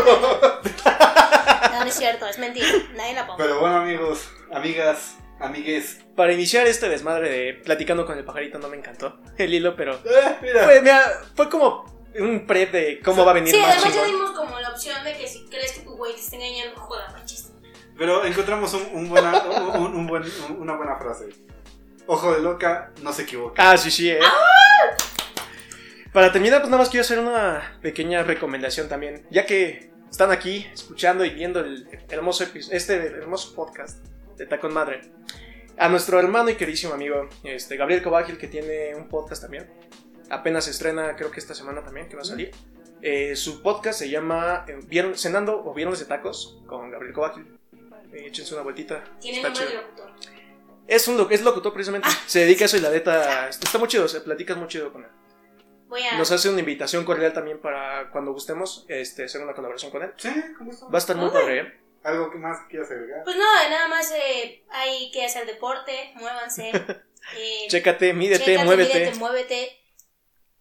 verga. No, no es cierto, es mentira. Nadie la ponga. Pero bueno, amigos, amigas, amigues. Para iniciar este desmadre de platicando con el pajarito no me encantó el hilo, pero Eh, mira. fue, mira, fue como un prep de cómo va a venir Sí, más además ya dimos como la opción de que si crees que tu güey te está engañando, joda, machista. Pero encontramos un, un buena, un, un buen, un- una buena frase. Ojo de loca, no se equivoca. Ah, sí, sí, eh. Para terminar, pues nada más quiero hacer una pequeña recomendación también. Ya que están aquí escuchando y viendo el hermoso este hermoso podcast de Tacón Madre. A nuestro hermano y queridísimo amigo, este, Gabriel Covagil, que tiene un podcast también. Apenas se estrena, creo que esta semana también, que va a salir. Eh, su podcast se llama eh, Vier- Cenando o Viernes de Tacos con Gabriel Kováquil. Eh, échense una vueltita. Tiene Está nombre de locutor. Es, un, es locutor precisamente. Ah. Se dedica a eso y la neta está muy chido. Se platicas muy chido con él. Voy a. Nos hace una invitación cordial también para cuando gustemos este, hacer una colaboración con él. Sí, ¿cómo está? Va a estar muy padre, ¿eh? ¿Algo que más quieras agregar? Pues no, nada más eh, hay que hacer deporte, muévanse. Eh, Chécate, mídete, chécate, muévete. mídete, muévete.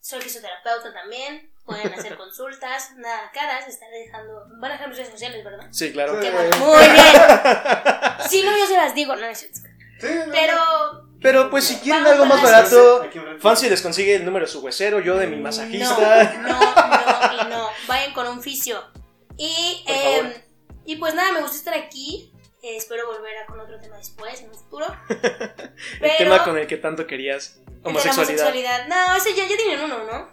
Soy fisioterapeuta también. Pueden hacer consultas, nada caras. Estaré dejando. Van a dejar mis redes sociales, ¿verdad? Sí, claro. Sí. Bueno. Muy bien. Si no, yo se las digo. No, es. Sí, no, Pero. Pero pues si quieren algo más barato. Fancy les consigue el número de su huesero, yo de mi masajista. No, no, y no. Vayan con un fisio. Y, eh, y pues nada, me gusta estar aquí. Eh, espero volver a con otro tema después, en un futuro. El tema con el que tanto querías. El de la Homosexualidad. homosexualidad. No, ese ya, ya tienen uno, ¿no?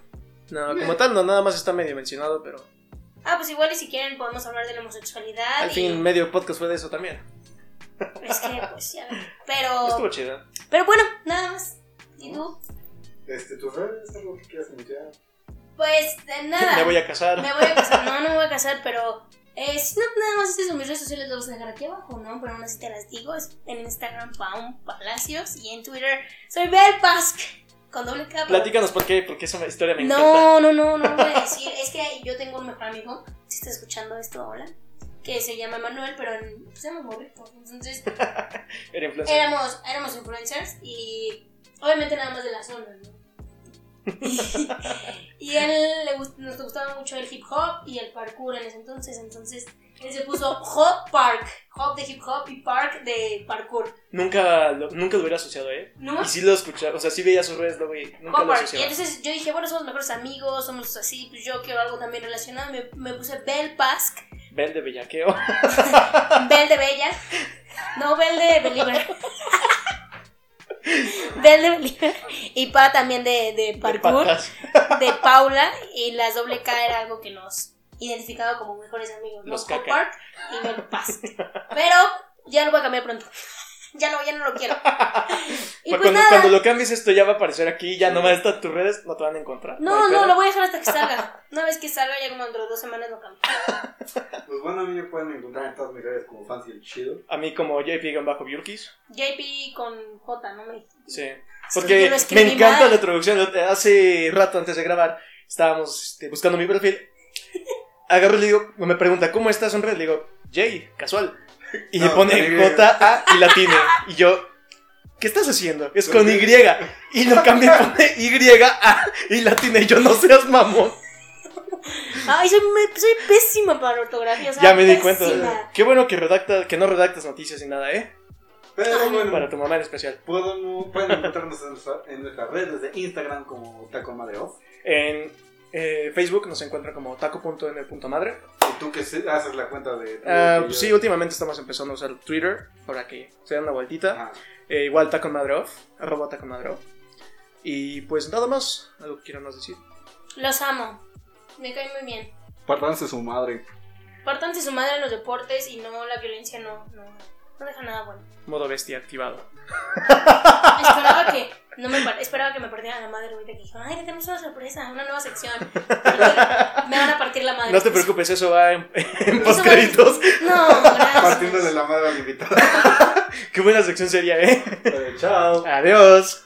No, como tal, no, nada más está medio mencionado, pero Ah, pues igual y si quieren podemos hablar de la homosexualidad. al y- fin medio podcast fue de eso también. Es que, pues ya. Pero. Estuvo chido. Pero bueno, nada más. ¿Y tú? Este, tus redes, algo que quieras anunciar. Pues nada. Me voy a casar. Me voy a casar. No, no me voy a casar, pero. Eh, si no, nada más es eso. Mis redes sociales las vas a dejar aquí abajo, ¿no? Pero aún así te las digo. Es en Instagram, Paum Palacios. Y en Twitter, soy Bel Pask. Con doble K. Platícanos por qué, porque esa historia me encanta. No, no, no, no lo voy a decir. Es que yo tengo un mejor amigo. Si estás escuchando esto, hola. Que se llama Manuel, pero en, pues éramos morritos. Entonces, Era éramos, éramos influencers y obviamente nada más de la zona, ¿no? y él le gust- nos gustaba mucho el hip hop y el parkour en ese entonces, entonces él se puso Hop Park, Hop de hip hop y Park de parkour, Nunca, lo, nunca lo hubiera asociado, ¿eh? ¿no? Y sí lo escuchaba, o sea, sí veía sus redes, luego y nunca Hop lo Park. Y asociaba. entonces yo dije, bueno, somos mejores amigos, somos así, pues yo quiero algo también relacionado, me, me puse Bell Pask, Ven de bellaqueo. Bell de Bella, no Bell de Believer. Bell de Believer y Pa también de, de parkour. de Paula y las doble K era algo que nos identificaba como mejores amigos, ¿no? Los caca. Park y Bell Paz. Pero ya lo voy a cambiar pronto. Ya no, ya no lo quiero. Y Para pues cuando, nada. cuando lo cambies esto ya va a aparecer aquí, ya nomás está tus redes, no te van a encontrar. No, no, lo voy a dejar hasta que salga. Una vez que salga, ya como dentro de dos semanas lo cambio. Pues bueno, a mí me pueden encontrar en todas mis redes como Fancy el Chido. A mí como JP-Biurkis. JP con J, ¿no? Me... Sí. Porque me encanta mal. la introducción. Hace rato antes de grabar estábamos este, buscando mi perfil. Agarro y le digo, me pregunta, ¿cómo estás en red? Le digo, Jay, casual. Y le No, pone. J, A y latine. Y yo, ¿qué estás haciendo? Es con Y. Y lo cambia y pone Y, A y latine. Y yo, no seas mamón. Ay, soy, me- soy pésima para la ortografía. o sea, Ya me di cuenta. Qué bueno que, redacta, que no redactas noticias ni nada, ¿eh? Pero Ay. bueno, Para tu mamá en especial. pueden, encontrarnos en, nuestra- en nuestras redes de Instagram como Taco Madre. En eh, Facebook nos encuentra como taco.n.madre. Y tú que se- haces la cuenta de... Ah, que pues sí, últimamente estamos empezando a usar Twitter para que se den una vueltita. Eh, igual Taco Madre Off, arroba Taco Madre Off. Y pues nada más, algo que quieran más decir. Los amo. Me caen muy bien. Pártanse su madre. Pártanse su madre en los deportes y no, la violencia no, no, no deja nada bueno. Modo bestia activado. Esperaba que, no me, par- esperaba que me partieran la madre ahorita que dijeron, ay, tenemos una sorpresa, una nueva sección. me van a partir la madre. No te preocupes, eso va en, en Eso post va- créditos. No, gracias. Partiéndole la madre al invitado. Qué buena sección sería, ¿eh? Eh, Chao. Adiós.